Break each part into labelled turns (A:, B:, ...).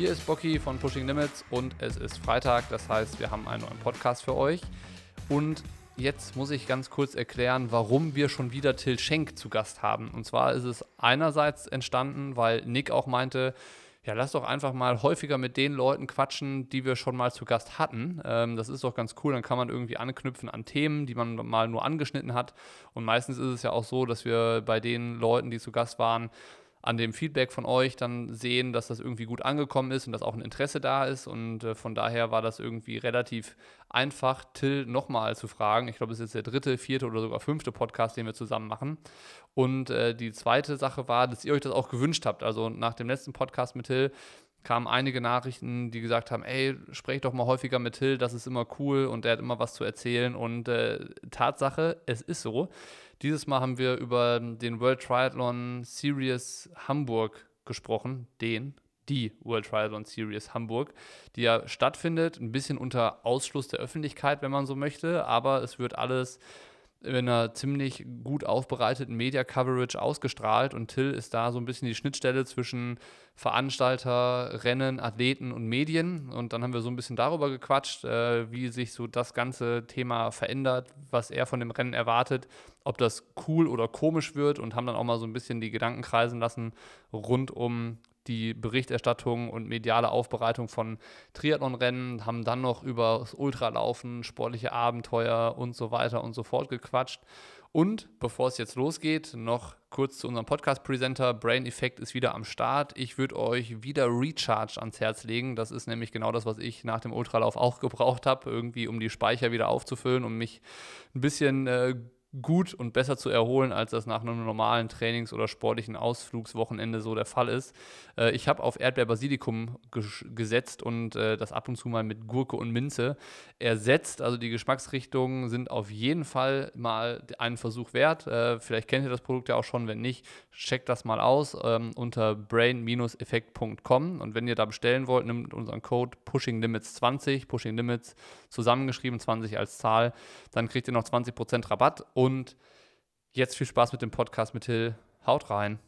A: Hier ist Bocky von Pushing Limits und es ist Freitag, das heißt, wir haben einen neuen Podcast für euch. Und jetzt muss ich ganz kurz erklären, warum wir schon wieder Till Schenk zu Gast haben. Und zwar ist es einerseits entstanden, weil Nick auch meinte, ja, lass doch einfach mal häufiger mit den Leuten quatschen, die wir schon mal zu Gast hatten. Ähm, das ist doch ganz cool. Dann kann man irgendwie anknüpfen an Themen, die man mal nur angeschnitten hat. Und meistens ist es ja auch so, dass wir bei den Leuten, die zu Gast waren, an dem Feedback von euch dann sehen, dass das irgendwie gut angekommen ist und dass auch ein Interesse da ist. Und äh, von daher war das irgendwie relativ einfach, Till nochmal zu fragen. Ich glaube, es ist jetzt der dritte, vierte oder sogar fünfte Podcast, den wir zusammen machen. Und äh, die zweite Sache war, dass ihr euch das auch gewünscht habt. Also nach dem letzten Podcast mit Till kamen einige Nachrichten, die gesagt haben, ey, sprech doch mal häufiger mit Till, das ist immer cool und der hat immer was zu erzählen. Und äh, Tatsache, es ist so. Dieses Mal haben wir über den World Triathlon Series Hamburg gesprochen, den, die World Triathlon Series Hamburg, die ja stattfindet, ein bisschen unter Ausschluss der Öffentlichkeit, wenn man so möchte, aber es wird alles in einer ziemlich gut aufbereiteten Media-Coverage ausgestrahlt und Till ist da so ein bisschen die Schnittstelle zwischen Veranstalter, Rennen, Athleten und Medien. Und dann haben wir so ein bisschen darüber gequatscht, äh, wie sich so das ganze Thema verändert, was er von dem Rennen erwartet, ob das cool oder komisch wird und haben dann auch mal so ein bisschen die Gedanken kreisen lassen rund um die Berichterstattung und mediale Aufbereitung von Triathlonrennen, haben dann noch über das Ultralaufen, sportliche Abenteuer und so weiter und so fort gequatscht. Und bevor es jetzt losgeht, noch kurz zu unserem Podcast-Presenter. Brain Effect ist wieder am Start. Ich würde euch wieder Recharge ans Herz legen. Das ist nämlich genau das, was ich nach dem Ultralauf auch gebraucht habe, irgendwie um die Speicher wieder aufzufüllen, um mich ein bisschen äh, gut und besser zu erholen, als das nach einem normalen Trainings- oder sportlichen Ausflugswochenende so der Fall ist. Äh, ich habe auf Erdbeer-Basilikum gesetzt und äh, das ab und zu mal mit Gurke und Minze ersetzt. Also die Geschmacksrichtungen sind auf jeden Fall mal einen Versuch wert. Äh, vielleicht kennt ihr das Produkt ja auch schon. Wenn nicht, checkt das mal aus ähm, unter brain-effekt.com und wenn ihr da bestellen wollt, nimmt unseren Code Pushing Limits 20, Pushing Limits zusammengeschrieben, 20 als Zahl, dann kriegt ihr noch 20% Rabatt und jetzt viel Spaß mit dem Podcast mit Till. Haut rein.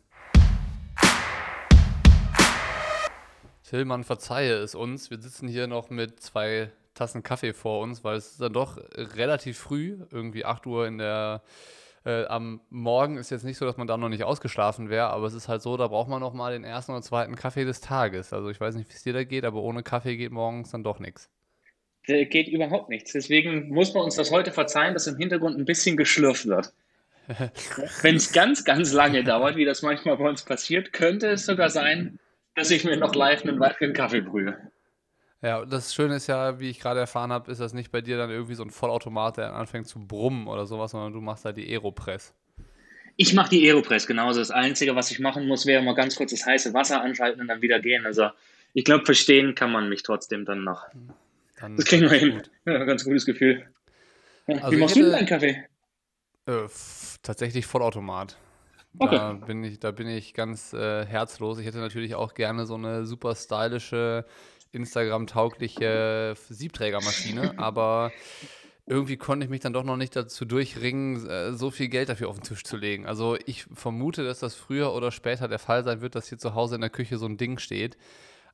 A: Tillmann, verzeihe es uns. Wir sitzen hier noch mit zwei Tassen Kaffee vor uns, weil es ist dann doch relativ früh, irgendwie 8 Uhr in der äh, am Morgen ist jetzt nicht so, dass man da noch nicht ausgeschlafen wäre, aber es ist halt so, da braucht man noch mal den ersten oder zweiten Kaffee des Tages. Also ich weiß nicht, wie es dir da geht, aber ohne Kaffee geht morgens dann doch nichts
B: geht überhaupt nichts. Deswegen muss man uns das heute verzeihen, dass im Hintergrund ein bisschen geschlürft wird. Wenn es ganz, ganz lange dauert, wie das manchmal bei uns passiert, könnte es sogar sein, dass ich mir noch live einen weiteren Kaffee brühe.
A: Ja, das Schöne ist ja, wie ich gerade erfahren habe, ist das nicht bei dir dann irgendwie so ein Vollautomat, der anfängt zu brummen oder sowas, sondern du machst da die Aeropress.
B: Ich mache die Aeropress genauso. Das Einzige, was ich machen muss, wäre mal ganz kurz das heiße Wasser anschalten und dann wieder gehen. Also ich glaube, verstehen kann man mich trotzdem dann noch. Dann das kriegen wir hin. Ja, ganz gutes Gefühl. Also Wie machst hätte, du deinen Kaffee?
A: Äh, tatsächlich Vollautomat. Okay. Da bin ich, da bin ich ganz äh, herzlos. Ich hätte natürlich auch gerne so eine super stylische, Instagram-taugliche Siebträgermaschine, aber irgendwie konnte ich mich dann doch noch nicht dazu durchringen, äh, so viel Geld dafür auf den Tisch zu legen. Also ich vermute, dass das früher oder später der Fall sein wird, dass hier zu Hause in der Küche so ein Ding steht.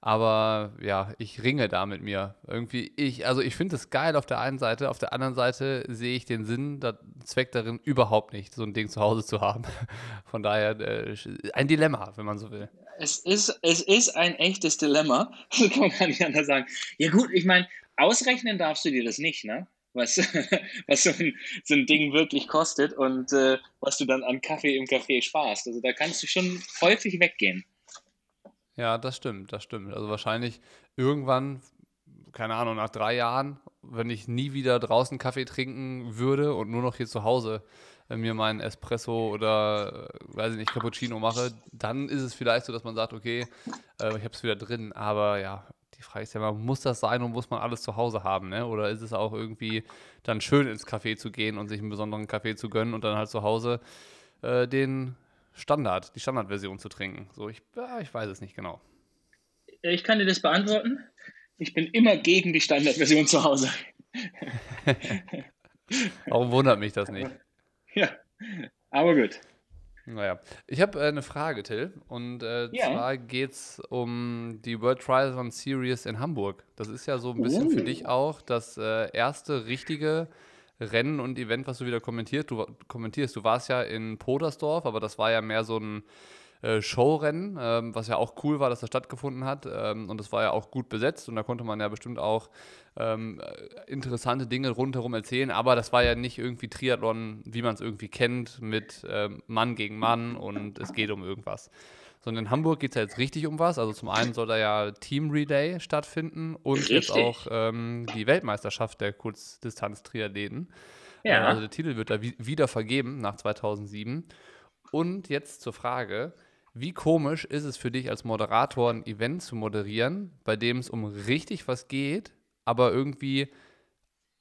A: Aber ja, ich ringe da mit mir. Irgendwie, ich, also ich finde es geil auf der einen Seite, auf der anderen Seite sehe ich den Sinn, der Zweck darin überhaupt nicht, so ein Ding zu Hause zu haben. Von daher äh, ein Dilemma, wenn man so will.
B: Es ist, es ist ein echtes Dilemma, kann man nicht anders sagen. Ja, gut, ich meine, ausrechnen darfst du dir das nicht, ne? Was, was so, ein, so ein Ding wirklich kostet und äh, was du dann an Kaffee im Café sparst. Also da kannst du schon häufig weggehen.
A: Ja, das stimmt, das stimmt. Also wahrscheinlich irgendwann, keine Ahnung, nach drei Jahren, wenn ich nie wieder draußen Kaffee trinken würde und nur noch hier zu Hause äh, mir meinen Espresso oder, äh, weiß ich nicht, Cappuccino mache, dann ist es vielleicht so, dass man sagt, okay, äh, ich habe es wieder drin. Aber ja, die Frage ist ja mal, muss das sein und muss man alles zu Hause haben, ne? Oder ist es auch irgendwie dann schön ins Café zu gehen und sich einen besonderen Kaffee zu gönnen und dann halt zu Hause äh, den Standard, die Standardversion zu trinken? So, ich, ja, ich weiß es nicht genau.
B: Ich kann dir das beantworten. Ich bin immer gegen die Standardversion zu Hause.
A: Warum wundert mich das nicht?
B: Ja, aber gut.
A: Naja, ich habe äh, eine Frage, Till. Und äh, ja. zwar geht es um die World Triathlon Series in Hamburg. Das ist ja so ein bisschen uh. für dich auch das äh, erste richtige Rennen und Event, was du wieder kommentierst. Du, kommentierst. du warst ja in Podersdorf, aber das war ja mehr so ein äh, Showrennen, ähm, was ja auch cool war, dass das stattgefunden hat. Ähm, und das war ja auch gut besetzt und da konnte man ja bestimmt auch ähm, äh, interessante Dinge rundherum erzählen. Aber das war ja nicht irgendwie Triathlon, wie man es irgendwie kennt, mit Mann gegen Mann und es geht um irgendwas. Sondern in Hamburg geht es ja jetzt richtig um was. Also zum einen soll da ja Team Relay stattfinden und richtig. jetzt auch ähm, die Weltmeisterschaft der Kurzdistanz-Triathleten. Ja. Äh, also der Titel wird da wieder vergeben nach 2007. Und jetzt zur Frage, wie komisch ist es für dich als Moderator, ein Event zu moderieren, bei dem es um richtig was geht, aber irgendwie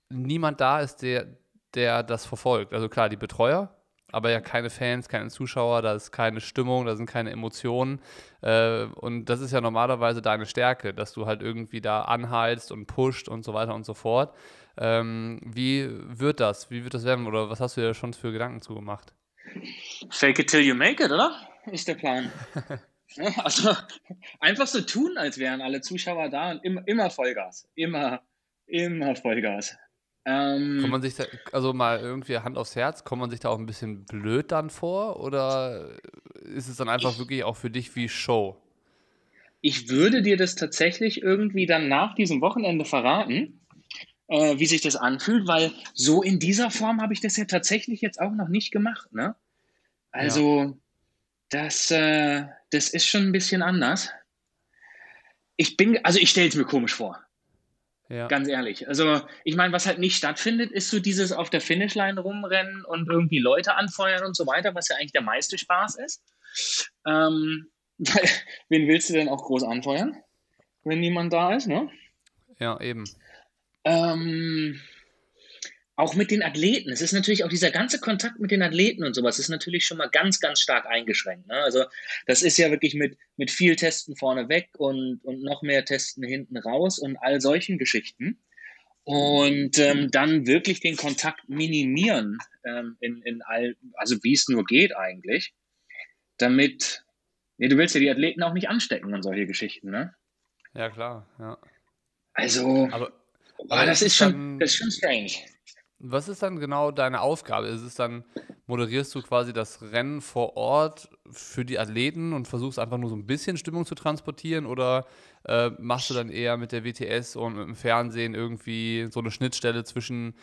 A: niemand da ist, der, der das verfolgt? Also klar, die Betreuer, aber ja keine Fans, keine Zuschauer, da ist keine Stimmung, da sind keine Emotionen. Äh, und das ist ja normalerweise deine Stärke, dass du halt irgendwie da anheilst und pusht und so weiter und so fort. Ähm, wie wird das? Wie wird das werden? Oder was hast du dir schon für Gedanken zugemacht?
B: Fake it till you make it, oder? Ist der Plan. also einfach so tun, als wären alle Zuschauer da und immer, immer Vollgas. Immer, immer Vollgas.
A: Ähm, kommt man sich da, also mal irgendwie Hand aufs Herz, kommt man sich da auch ein bisschen blöd dann vor oder ist es dann einfach ich, wirklich auch für dich wie Show?
B: Ich würde dir das tatsächlich irgendwie dann nach diesem Wochenende verraten, äh, wie sich das anfühlt, weil so in dieser Form habe ich das ja tatsächlich jetzt auch noch nicht gemacht. Ne? Also ja. das, äh, das ist schon ein bisschen anders. Ich bin, also ich stelle es mir komisch vor. Ja. Ganz ehrlich. Also, ich meine, was halt nicht stattfindet, ist so dieses auf der Finishline rumrennen und irgendwie Leute anfeuern und so weiter, was ja eigentlich der meiste Spaß ist. Ähm, wen willst du denn auch groß anfeuern, wenn niemand da ist, ne?
A: Ja, eben.
B: Ähm, auch mit den Athleten. Es ist natürlich auch dieser ganze Kontakt mit den Athleten und sowas ist natürlich schon mal ganz, ganz stark eingeschränkt. Ne? Also das ist ja wirklich mit, mit viel Testen vorne weg und, und noch mehr Testen hinten raus und all solchen Geschichten. Und ähm, dann wirklich den Kontakt minimieren, ähm, in, in all, also wie es nur geht eigentlich, damit, nee, du willst ja die Athleten auch nicht anstecken und solche Geschichten, ne?
A: Ja, klar, ja.
B: Also, aber, aber das, ist schon, das ist schon strange.
A: Was ist dann genau deine Aufgabe? Ist es dann, moderierst du quasi das Rennen vor Ort für die Athleten und versuchst einfach nur so ein bisschen Stimmung zu transportieren oder äh, machst du dann eher mit der WTS und mit dem Fernsehen irgendwie so eine Schnittstelle zwischen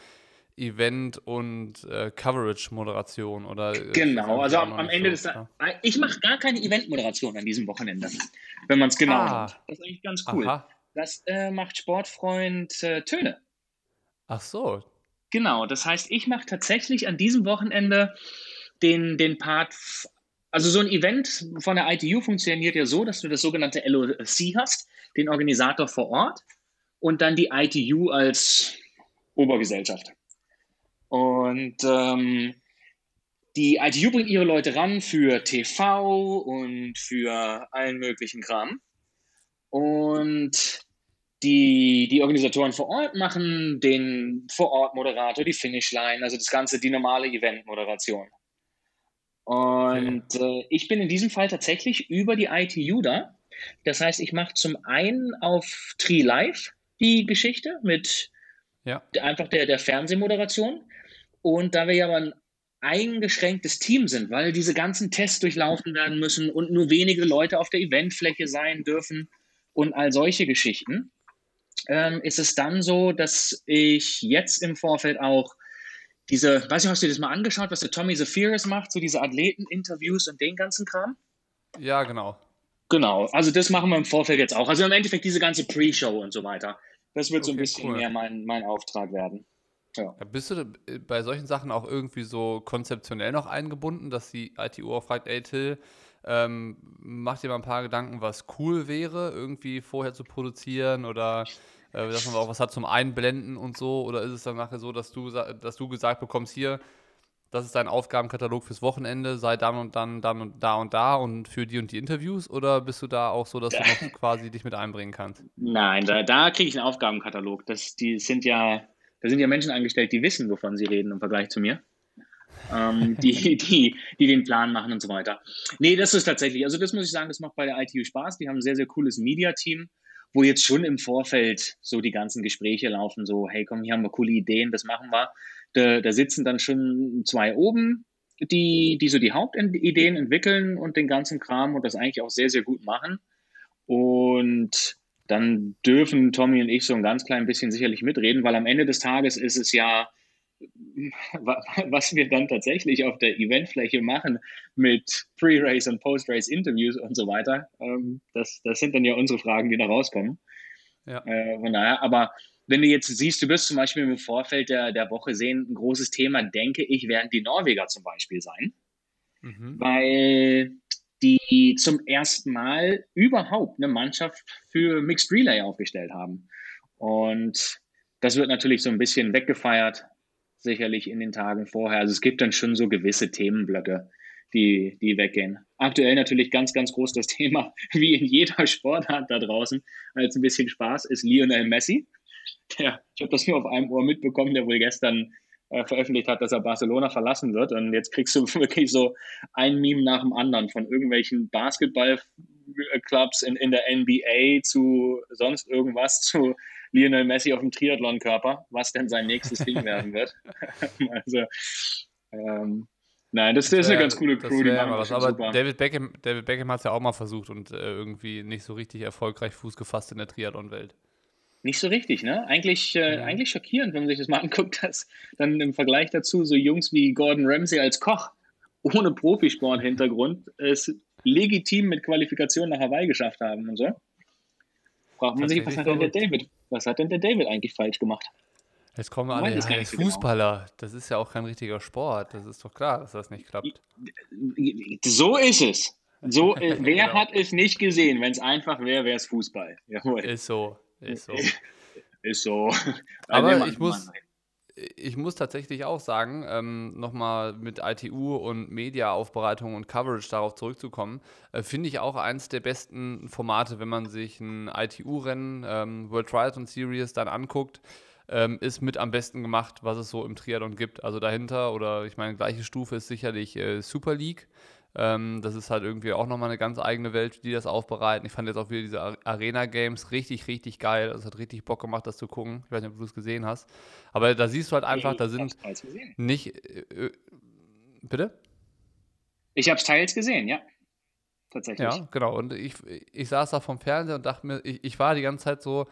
A: Event und äh, Coverage-Moderation oder
B: äh, genau, also am, am Ende so, des ja. ich mache gar keine Event-Moderation an diesem Wochenende, wenn man es genau ah. nimmt. Das ist eigentlich ganz cool. Aha. Das äh, macht Sportfreund äh, Töne.
A: Ach so,
B: Genau, das heißt, ich mache tatsächlich an diesem Wochenende den, den Part, also so ein Event von der ITU funktioniert ja so, dass du das sogenannte LOC hast, den Organisator vor Ort und dann die ITU als Obergesellschaft. Und ähm, die ITU bringt ihre Leute ran für TV und für allen möglichen Kram. Und die, die Organisatoren vor Ort machen den Vor-Ort-Moderator, die Finishline, also das Ganze, die normale Event-Moderation. Und äh, ich bin in diesem Fall tatsächlich über die ITU da. Das heißt, ich mache zum einen auf Tree Live die Geschichte mit ja. einfach der, der Fernsehmoderation. Und da wir ja aber ein eingeschränktes Team sind, weil diese ganzen Tests durchlaufen werden müssen und nur wenige Leute auf der Eventfläche sein dürfen und all solche Geschichten, ähm, ist es dann so, dass ich jetzt im Vorfeld auch diese, weiß ich, hast du dir das mal angeschaut, was der Tommy Zephyris macht, so diese Athleten-Interviews und den ganzen Kram?
A: Ja, genau.
B: Genau, also das machen wir im Vorfeld jetzt auch. Also im Endeffekt diese ganze Pre-Show und so weiter. Das wird okay, so ein bisschen cool. mehr mein, mein Auftrag werden.
A: Ja. Bist du bei solchen Sachen auch irgendwie so konzeptionell noch eingebunden, dass die ITU auch fragt, ey Till, ähm, mach dir mal ein paar Gedanken, was cool wäre, irgendwie vorher zu produzieren oder äh, dass man auch was hat zum Einblenden und so? Oder ist es dann nachher so, dass du, dass du gesagt bekommst, hier, das ist dein Aufgabenkatalog fürs Wochenende, sei dann und dann, dann und da und da und für die und die Interviews? Oder bist du da auch so, dass du noch quasi dich mit einbringen kannst?
B: Nein, da, da kriege ich einen Aufgabenkatalog. Das, die sind ja, da sind ja Menschen angestellt, die wissen, wovon sie reden im Vergleich zu mir. Ähm, die, die, die den Plan machen und so weiter. Nee, das ist tatsächlich, also das muss ich sagen, das macht bei der ITU Spaß. Die haben ein sehr, sehr cooles Media-Team, wo jetzt schon im Vorfeld so die ganzen Gespräche laufen, so, hey komm, hier haben wir coole Ideen, das machen wir. Da, da sitzen dann schon zwei oben, die, die so die Hauptideen entwickeln und den ganzen Kram und das eigentlich auch sehr, sehr gut machen. Und dann dürfen Tommy und ich so ein ganz klein bisschen sicherlich mitreden, weil am Ende des Tages ist es ja, was wir dann tatsächlich auf der Eventfläche machen mit Pre-Race und Post-Race-Interviews und so weiter, ähm, das, das sind dann ja unsere Fragen, die da rauskommen. Ja. Äh, von daher, aber wenn du jetzt siehst, du wirst zum Beispiel im Vorfeld der, der Woche sehen, ein großes Thema, denke ich, werden die Norweger zum Beispiel sein. Mhm. Weil die zum ersten Mal überhaupt eine Mannschaft für Mixed Relay aufgestellt haben. Und das wird natürlich so ein bisschen weggefeiert, sicherlich in den Tagen vorher. Also es gibt dann schon so gewisse Themenblöcke, die, die weggehen. Aktuell natürlich ganz, ganz groß das Thema, wie in jeder Sportart da draußen, als ein bisschen Spaß, ist Lionel Messi. Der, ich habe das nur auf einem Ohr mitbekommen, der wohl gestern äh, veröffentlicht hat, dass er Barcelona verlassen wird. Und jetzt kriegst du wirklich so ein Meme nach dem anderen von irgendwelchen Basketballclubs in, in der NBA zu sonst irgendwas zu Lionel Messi auf dem Triathlon-Körper, was denn sein nächstes Ding werden wird. also, ähm, Nein, das, das, ist eine ganz coole Crew.
A: Die machen was, aber super. David Beckham, David Beckham hat es ja auch mal versucht und äh, irgendwie nicht so richtig erfolgreich Fuß gefasst in der Triathlon-Welt.
B: Nicht so richtig, ne? Eigentlich, äh, ja. eigentlich schockierend, wenn man sich das mal anguckt, dass dann im Vergleich dazu so Jungs wie Gordon Ramsay als Koch ohne Profisport-Hintergrund es legitim mit Qualifikation nach Hawaii geschafft haben und so. Fragt man sich, was hat denn der David, was hat denn der David eigentlich falsch gemacht?
A: Jetzt kommen wir alle, ja, Fußballer, genau. das ist ja auch kein richtiger Sport, das ist doch klar, dass das nicht klappt.
B: So ist es. So, äh, wer genau. hat es nicht gesehen? Wenn es einfach wäre, wäre es Fußball.
A: Jawohl. Ist so. Ist so.
B: Ist so.
A: Aber ich muss, ich muss tatsächlich auch sagen, ähm, nochmal mit ITU und Media-Aufbereitung und Coverage darauf zurückzukommen, äh, finde ich auch eins der besten Formate, wenn man sich ein ITU-Rennen, ähm, World Triathlon Series, dann anguckt. Ähm, ist mit am besten gemacht, was es so im Triathlon gibt. Also dahinter, oder ich meine, gleiche Stufe ist sicherlich äh, Super League. Ähm, das ist halt irgendwie auch nochmal eine ganz eigene Welt, die das aufbereiten. Ich fand jetzt auch wieder diese Arena-Games richtig, richtig geil. Es hat richtig Bock gemacht, das zu gucken. Ich weiß nicht, ob du es gesehen hast. Aber da siehst du halt einfach, da sind nicht. Äh, äh, bitte?
B: Ich habe es teils gesehen, ja. Tatsächlich.
A: Ja, genau. Und ich, ich saß da vom Fernseher und dachte mir, ich, ich war die ganze Zeit so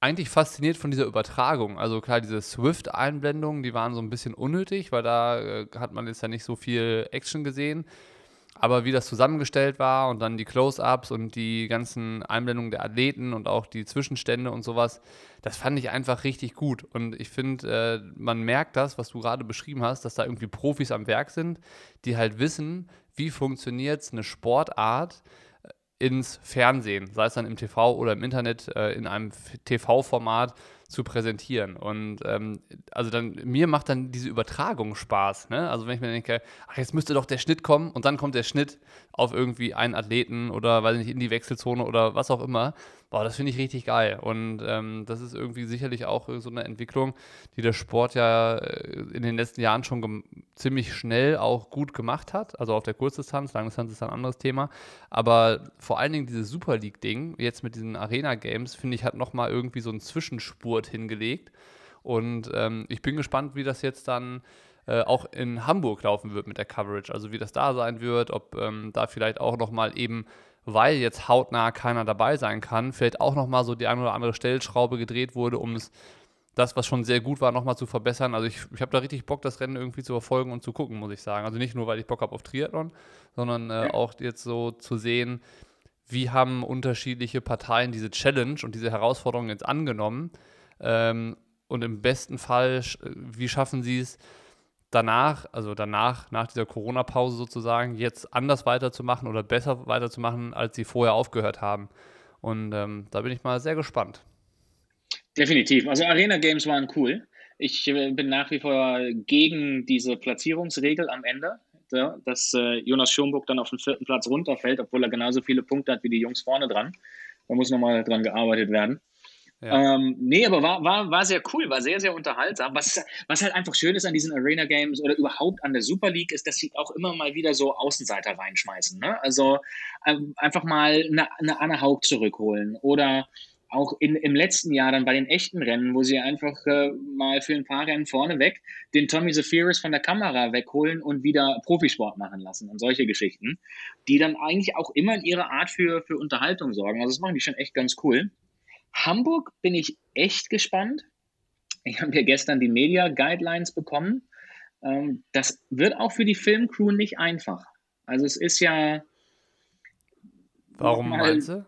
A: eigentlich fasziniert von dieser Übertragung. Also klar, diese Swift-Einblendungen, die waren so ein bisschen unnötig, weil da äh, hat man jetzt ja nicht so viel Action gesehen. Aber wie das zusammengestellt war und dann die Close-ups und die ganzen Einblendungen der Athleten und auch die Zwischenstände und sowas, das fand ich einfach richtig gut. Und ich finde, äh, man merkt das, was du gerade beschrieben hast, dass da irgendwie Profis am Werk sind, die halt wissen, wie funktioniert eine Sportart äh, ins Fernsehen, sei es dann im TV oder im Internet, äh, in einem TV-Format zu präsentieren. Und ähm, also dann, mir macht dann diese Übertragung Spaß. Ne? Also wenn ich mir denke, ach, jetzt müsste doch der Schnitt kommen und dann kommt der Schnitt auf irgendwie einen Athleten oder weiß nicht, in die Wechselzone oder was auch immer. Boah, das finde ich richtig geil. Und ähm, das ist irgendwie sicherlich auch so eine Entwicklung, die der Sport ja äh, in den letzten Jahren schon ziemlich schnell auch gut gemacht hat. Also auf der Kurzdistanz, Langdistanz ist ein anderes Thema. Aber vor allen Dingen dieses Super League-Ding, jetzt mit diesen Arena-Games, finde ich, hat nochmal irgendwie so einen Zwischenspurt hingelegt. Und ähm, ich bin gespannt, wie das jetzt dann äh, auch in Hamburg laufen wird mit der Coverage. Also wie das da sein wird, ob ähm, da vielleicht auch nochmal eben weil jetzt hautnah keiner dabei sein kann, vielleicht auch nochmal so die eine oder andere Stellschraube gedreht wurde, um es das, was schon sehr gut war, nochmal zu verbessern. Also ich, ich habe da richtig Bock, das Rennen irgendwie zu verfolgen und zu gucken, muss ich sagen. Also nicht nur, weil ich Bock habe auf Triathlon, sondern äh, auch jetzt so zu sehen, wie haben unterschiedliche Parteien diese Challenge und diese Herausforderung jetzt angenommen. Ähm, und im besten Fall, wie schaffen sie es, danach, also danach, nach dieser Corona-Pause sozusagen, jetzt anders weiterzumachen oder besser weiterzumachen, als sie vorher aufgehört haben. Und ähm, da bin ich mal sehr gespannt.
B: Definitiv. Also Arena Games waren cool. Ich äh, bin nach wie vor gegen diese Platzierungsregel am Ende, dass äh, Jonas Schomburg dann auf den vierten Platz runterfällt, obwohl er genauso viele Punkte hat wie die Jungs vorne dran. Da muss nochmal dran gearbeitet werden. Ähm, nee, aber war, war, war sehr cool, war sehr, sehr unterhaltsam. Was, was halt einfach schön ist an diesen Arena Games oder überhaupt an der Super League, ist, dass sie auch immer mal wieder so Außenseiter reinschmeißen. Ne? Also ähm, einfach mal eine, eine Anne Haug zurückholen oder auch in, im letzten Jahr dann bei den echten Rennen, wo sie einfach äh, mal für ein paar Rennen vorneweg den Tommy Zephyrus von der Kamera wegholen und wieder Profisport machen lassen und solche Geschichten, die dann eigentlich auch immer in ihrer Art für, für Unterhaltung sorgen. Also das machen die schon echt ganz cool. Hamburg bin ich echt gespannt. Ich habe ja gestern die Media Guidelines bekommen. Ähm, das wird auch für die Filmcrew nicht einfach. Also es ist ja.
A: Warum mal, meinst du?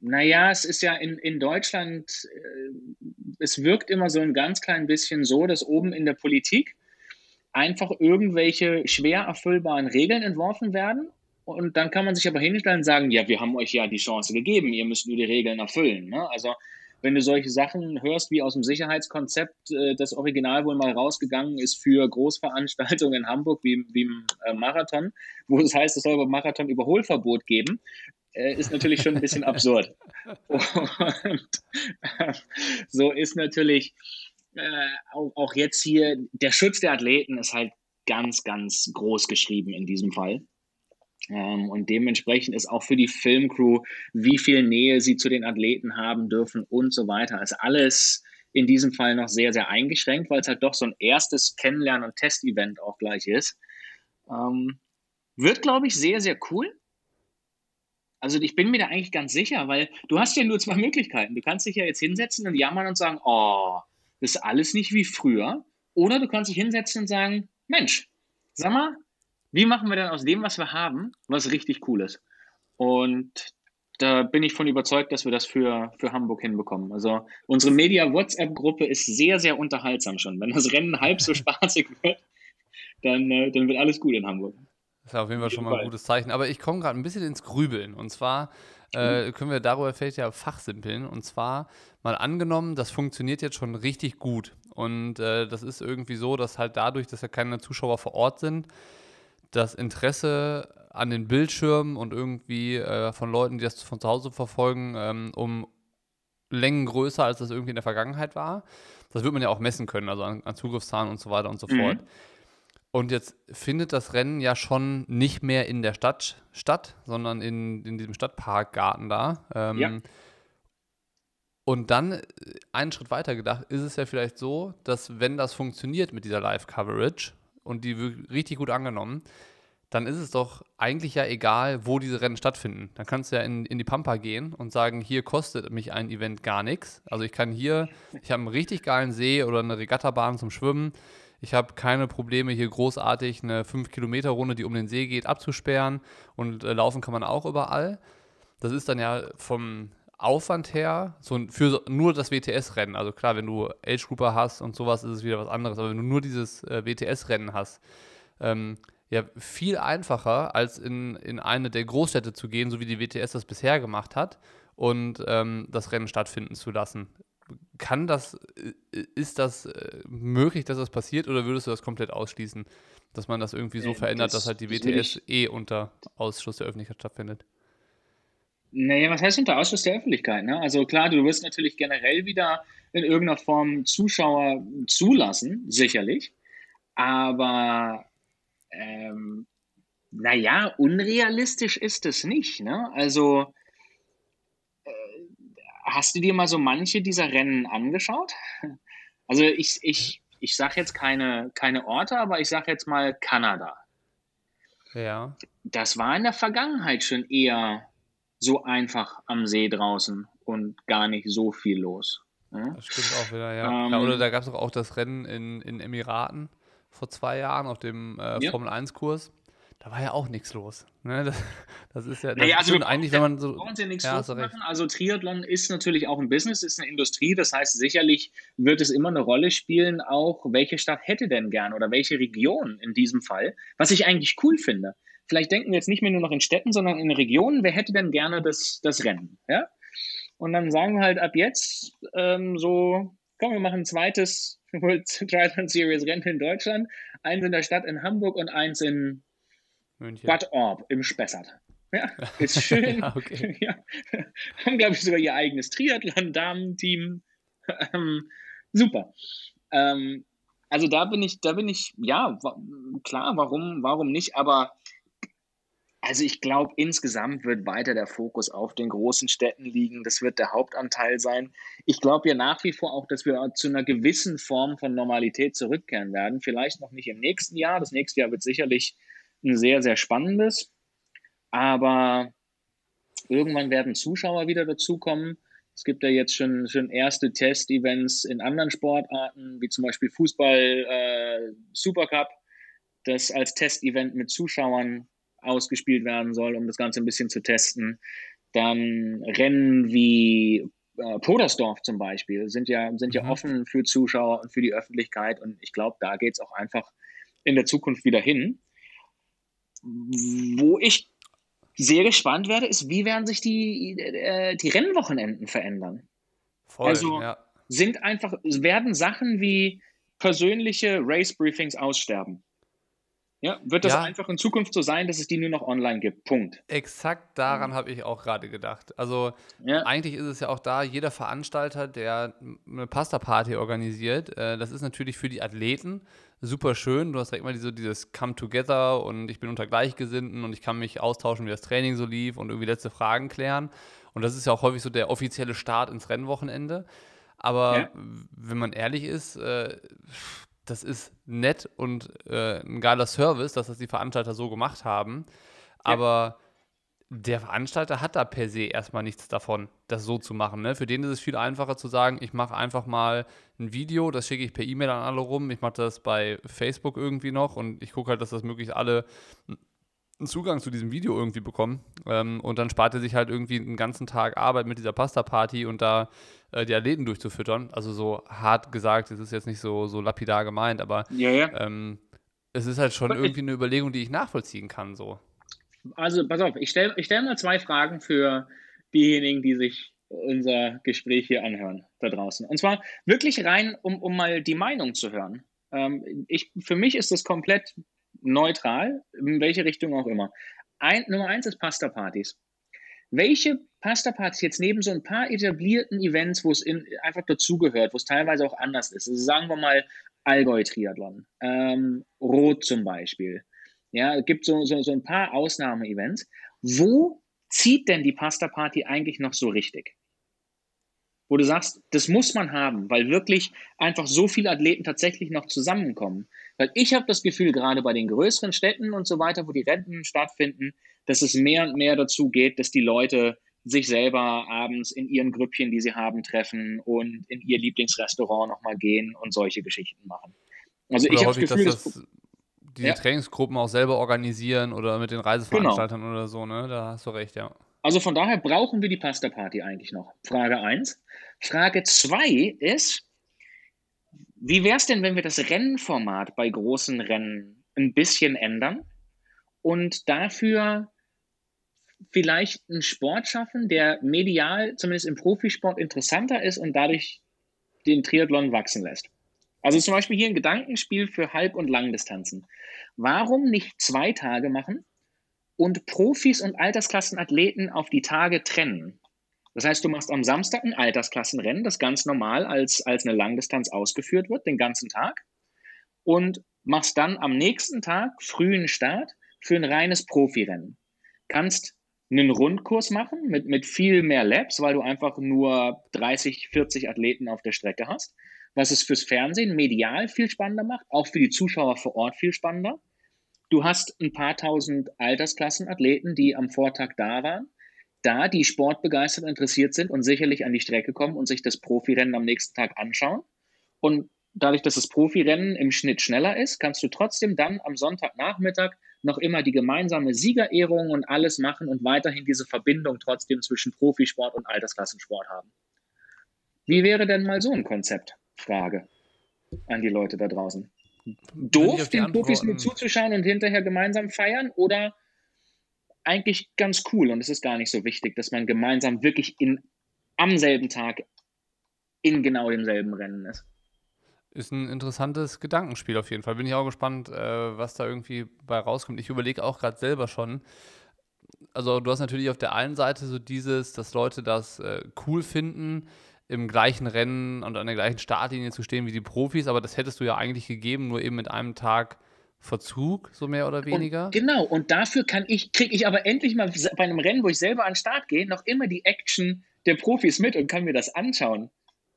B: Naja, es ist ja in, in Deutschland, äh, es wirkt immer so ein ganz klein bisschen so, dass oben in der Politik einfach irgendwelche schwer erfüllbaren Regeln entworfen werden. Und dann kann man sich aber hinstellen und sagen, ja, wir haben euch ja die Chance gegeben, ihr müsst nur die Regeln erfüllen. Ne? Also wenn du solche Sachen hörst wie aus dem Sicherheitskonzept, äh, das Original wohl mal rausgegangen ist für Großveranstaltungen in Hamburg wie, wie im äh, Marathon, wo es heißt, es soll beim Marathon Überholverbot geben, äh, ist natürlich schon ein bisschen absurd. Und äh, so ist natürlich auch, auch jetzt hier der Schutz der Athleten ist halt ganz, ganz groß geschrieben in diesem Fall. Ähm, und dementsprechend ist auch für die Filmcrew, wie viel Nähe sie zu den Athleten haben dürfen und so weiter, ist alles in diesem Fall noch sehr, sehr eingeschränkt, weil es halt doch so ein erstes Kennenlernen- und Testevent auch gleich ist. Ähm, wird, glaube ich, sehr, sehr cool. Also ich bin mir da eigentlich ganz sicher, weil du hast ja nur zwei Möglichkeiten. Du kannst dich ja jetzt hinsetzen und jammern und sagen, oh, das ist alles nicht wie früher. Oder du kannst dich hinsetzen und sagen, Mensch, sag mal, wie machen wir denn aus dem, was wir haben, was richtig cool ist? Und da bin ich von überzeugt, dass wir das für, für Hamburg hinbekommen. Also unsere Media-WhatsApp-Gruppe ist sehr, sehr unterhaltsam schon. Wenn das Rennen halb so spaßig wird, dann, äh, dann wird alles gut in Hamburg.
A: Das ist auf jeden Fall schon mal ein gutes Zeichen. Aber ich komme gerade ein bisschen ins Grübeln. Und zwar äh, mhm. können wir darüber vielleicht ja fachsimpeln. Und zwar mal angenommen, das funktioniert jetzt schon richtig gut. Und äh, das ist irgendwie so, dass halt dadurch, dass ja keine Zuschauer vor Ort sind, das Interesse an den Bildschirmen und irgendwie äh, von Leuten, die das von zu Hause verfolgen, ähm, um Längen größer, als das irgendwie in der Vergangenheit war. Das wird man ja auch messen können, also an, an Zugriffszahlen und so weiter und so mhm. fort. Und jetzt findet das Rennen ja schon nicht mehr in der Stadt statt, sondern in, in diesem Stadtparkgarten da. Ähm, ja. Und dann, äh, einen Schritt weiter gedacht, ist es ja vielleicht so, dass wenn das funktioniert mit dieser Live-Coverage und die wird richtig gut angenommen, dann ist es doch eigentlich ja egal, wo diese Rennen stattfinden. Dann kannst du ja in, in die Pampa gehen und sagen, hier kostet mich ein Event gar nichts. Also ich kann hier, ich habe einen richtig geilen See oder eine Regattabahn zum Schwimmen ich habe keine Probleme, hier großartig eine 5-Kilometer-Runde, die um den See geht, abzusperren. Und äh, laufen kann man auch überall. Das ist dann ja vom Aufwand her so für nur das WTS-Rennen. Also klar, wenn du Age-Grouper hast und sowas, ist es wieder was anderes. Aber wenn du nur dieses äh, WTS-Rennen hast, ähm, ja, viel einfacher, als in, in eine der Großstädte zu gehen, so wie die WTS das bisher gemacht hat, und ähm, das Rennen stattfinden zu lassen kann das, äh, ist das äh, möglich, dass das passiert oder würdest du das komplett ausschließen, dass man das irgendwie so verändert, das, dass halt die WTS eh unter Ausschluss der Öffentlichkeit stattfindet?
B: Naja, was heißt unter Ausschluss der Öffentlichkeit? Ne? Also klar, du wirst natürlich generell wieder in irgendeiner Form Zuschauer zulassen, sicherlich. Aber ähm, naja, unrealistisch ist es nicht. Ne? Also Hast du dir mal so manche dieser Rennen angeschaut? Also ich, ich, ich sage jetzt keine, keine Orte, aber ich sage jetzt mal Kanada.
A: Ja.
B: Das war in der Vergangenheit schon eher so einfach am See draußen und gar nicht so viel los.
A: Ja? Das stimmt auch wieder, ja. Ähm, ja oder da gab es auch das Rennen in, in Emiraten vor zwei Jahren auf dem äh, ja. Formel 1-Kurs da war ja auch nichts los. Ne? Das, das, ist ja das
B: naja, also eigentlich, wenn man so. Ja nichts ja, machen. Also Triathlon ist natürlich auch ein Business, ist eine Industrie. Das heißt, sicherlich wird es immer eine Rolle spielen, auch welche Stadt hätte denn gern oder welche Region in diesem Fall, was ich eigentlich cool finde. Vielleicht denken wir jetzt nicht mehr nur noch in Städten, sondern in Regionen. Wer hätte denn gerne das, das Rennen? Ja? Und dann sagen wir halt ab jetzt ähm, so, komm, wir machen ein zweites Triathlon Series Rennen in Deutschland. Eins in der Stadt in Hamburg und eins in München. Bad Orb im Spessart. Ja, ist schön. ja, okay. ja. Haben, glaube ich, sogar ihr eigenes Triathlon-Damenteam. Ähm, super. Ähm, also da bin ich, da bin ich, ja, klar, warum, warum nicht, aber also ich glaube, insgesamt wird weiter der Fokus auf den großen Städten liegen. Das wird der Hauptanteil sein. Ich glaube ja nach wie vor auch, dass wir zu einer gewissen Form von Normalität zurückkehren werden. Vielleicht noch nicht im nächsten Jahr. Das nächste Jahr wird sicherlich ein sehr, sehr spannendes. Aber irgendwann werden Zuschauer wieder dazukommen. Es gibt ja jetzt schon, schon erste Test-Events in anderen Sportarten, wie zum Beispiel Fußball äh, Supercup, das als Test-Event mit Zuschauern ausgespielt werden soll, um das Ganze ein bisschen zu testen. Dann Rennen wie äh, Podersdorf zum Beispiel sind ja, sind ja mhm. offen für Zuschauer und für die Öffentlichkeit. Und ich glaube, da geht es auch einfach in der Zukunft wieder hin. Wo ich sehr gespannt werde, ist, wie werden sich die, äh, die Rennwochenenden verändern? Voll, also ja. sind einfach, werden Sachen wie persönliche Race-Briefings aussterben. Ja, wird das ja. einfach in Zukunft so sein, dass es die nur noch online gibt? Punkt.
A: Exakt daran mhm. habe ich auch gerade gedacht. Also ja. eigentlich ist es ja auch da, jeder Veranstalter, der eine Pasta-Party organisiert, äh, das ist natürlich für die Athleten super schön. Du hast direkt mal diese, dieses Come Together und ich bin unter Gleichgesinnten und ich kann mich austauschen, wie das Training so lief und irgendwie letzte Fragen klären. Und das ist ja auch häufig so der offizielle Start ins Rennwochenende. Aber ja. wenn man ehrlich ist, äh, das ist nett und äh, ein geiler Service, dass das die Veranstalter so gemacht haben. Aber der Veranstalter hat da per se erstmal nichts davon, das so zu machen. Ne? Für den ist es viel einfacher zu sagen, ich mache einfach mal ein Video, das schicke ich per E-Mail an alle rum, ich mache das bei Facebook irgendwie noch und ich gucke halt, dass das möglichst alle einen Zugang zu diesem Video irgendwie bekommen. Ähm, und dann spart er sich halt irgendwie einen ganzen Tag Arbeit mit dieser Pasta-Party und da äh, die Athleten durchzufüttern. Also so hart gesagt, es ist jetzt nicht so, so lapidar gemeint, aber ja, ja. Ähm, es ist halt schon irgendwie eine Überlegung, die ich nachvollziehen kann. So.
B: Also pass auf, ich stelle ich stell mal zwei Fragen für diejenigen, die sich unser Gespräch hier anhören da draußen. Und zwar wirklich rein, um, um mal die Meinung zu hören. Ähm, ich, für mich ist das komplett neutral, in welche Richtung auch immer. Ein, Nummer eins ist Pasta-Partys. Welche Pasta-Partys jetzt neben so ein paar etablierten Events, wo es in, einfach dazugehört, wo es teilweise auch anders ist, also sagen wir mal Allgäu-Triathlon, ähm, Rot zum Beispiel, ja, es gibt so, so, so ein paar Ausnahme-Events. Wo zieht denn die Pasta-Party eigentlich noch so richtig? Wo du sagst, das muss man haben, weil wirklich einfach so viele Athleten tatsächlich noch zusammenkommen. Weil ich habe das Gefühl, gerade bei den größeren Städten und so weiter, wo die Rennen stattfinden, dass es mehr und mehr dazu geht, dass die Leute sich selber abends in ihren Grüppchen, die sie haben, treffen und in ihr Lieblingsrestaurant nochmal gehen und solche Geschichten machen.
A: Also oder ich habe das Gefühl, dass das diese ja. Trainingsgruppen auch selber organisieren oder mit den Reiseveranstaltern genau. oder so, ne? Da hast du recht, ja.
B: Also von daher brauchen wir die Pasta Party eigentlich noch. Frage 1. Frage 2 ist, wie wäre es denn, wenn wir das Rennformat bei großen Rennen ein bisschen ändern und dafür vielleicht einen Sport schaffen, der medial, zumindest im Profisport, interessanter ist und dadurch den Triathlon wachsen lässt? Also zum Beispiel hier ein Gedankenspiel für Halb- und Langdistanzen. Warum nicht zwei Tage machen und Profis und Altersklassenathleten auf die Tage trennen? Das heißt, du machst am Samstag ein Altersklassenrennen, das ganz normal als, als eine Langdistanz ausgeführt wird, den ganzen Tag. Und machst dann am nächsten Tag frühen Start für ein reines Profirennen. Kannst einen Rundkurs machen mit, mit viel mehr Laps, weil du einfach nur 30, 40 Athleten auf der Strecke hast. Was es fürs Fernsehen medial viel spannender macht, auch für die Zuschauer vor Ort viel spannender. Du hast ein paar tausend Altersklassenathleten, die am Vortag da waren da die sportbegeistert interessiert sind und sicherlich an die Strecke kommen und sich das Profirennen am nächsten Tag anschauen. Und dadurch, dass das Profirennen im Schnitt schneller ist, kannst du trotzdem dann am Sonntagnachmittag noch immer die gemeinsame Siegerehrung und alles machen und weiterhin diese Verbindung trotzdem zwischen Profisport und Altersklassensport haben. Wie wäre denn mal so ein Konzept? Frage an die Leute da draußen. Doof, den Profis nur zuzuschauen und hinterher gemeinsam feiern oder eigentlich ganz cool und es ist gar nicht so wichtig, dass man gemeinsam wirklich in, am selben Tag in genau demselben Rennen ist.
A: Ist ein interessantes Gedankenspiel auf jeden Fall. Bin ich auch gespannt, äh, was da irgendwie bei rauskommt. Ich überlege auch gerade selber schon, also du hast natürlich auf der einen Seite so dieses, dass Leute das äh, cool finden, im gleichen Rennen und an der gleichen Startlinie zu stehen wie die Profis, aber das hättest du ja eigentlich gegeben, nur eben mit einem Tag Verzug, so mehr oder weniger.
B: Und genau, und dafür kann ich, kriege ich aber endlich mal bei einem Rennen, wo ich selber an den Start gehe, noch immer die Action der Profis mit und kann mir das anschauen,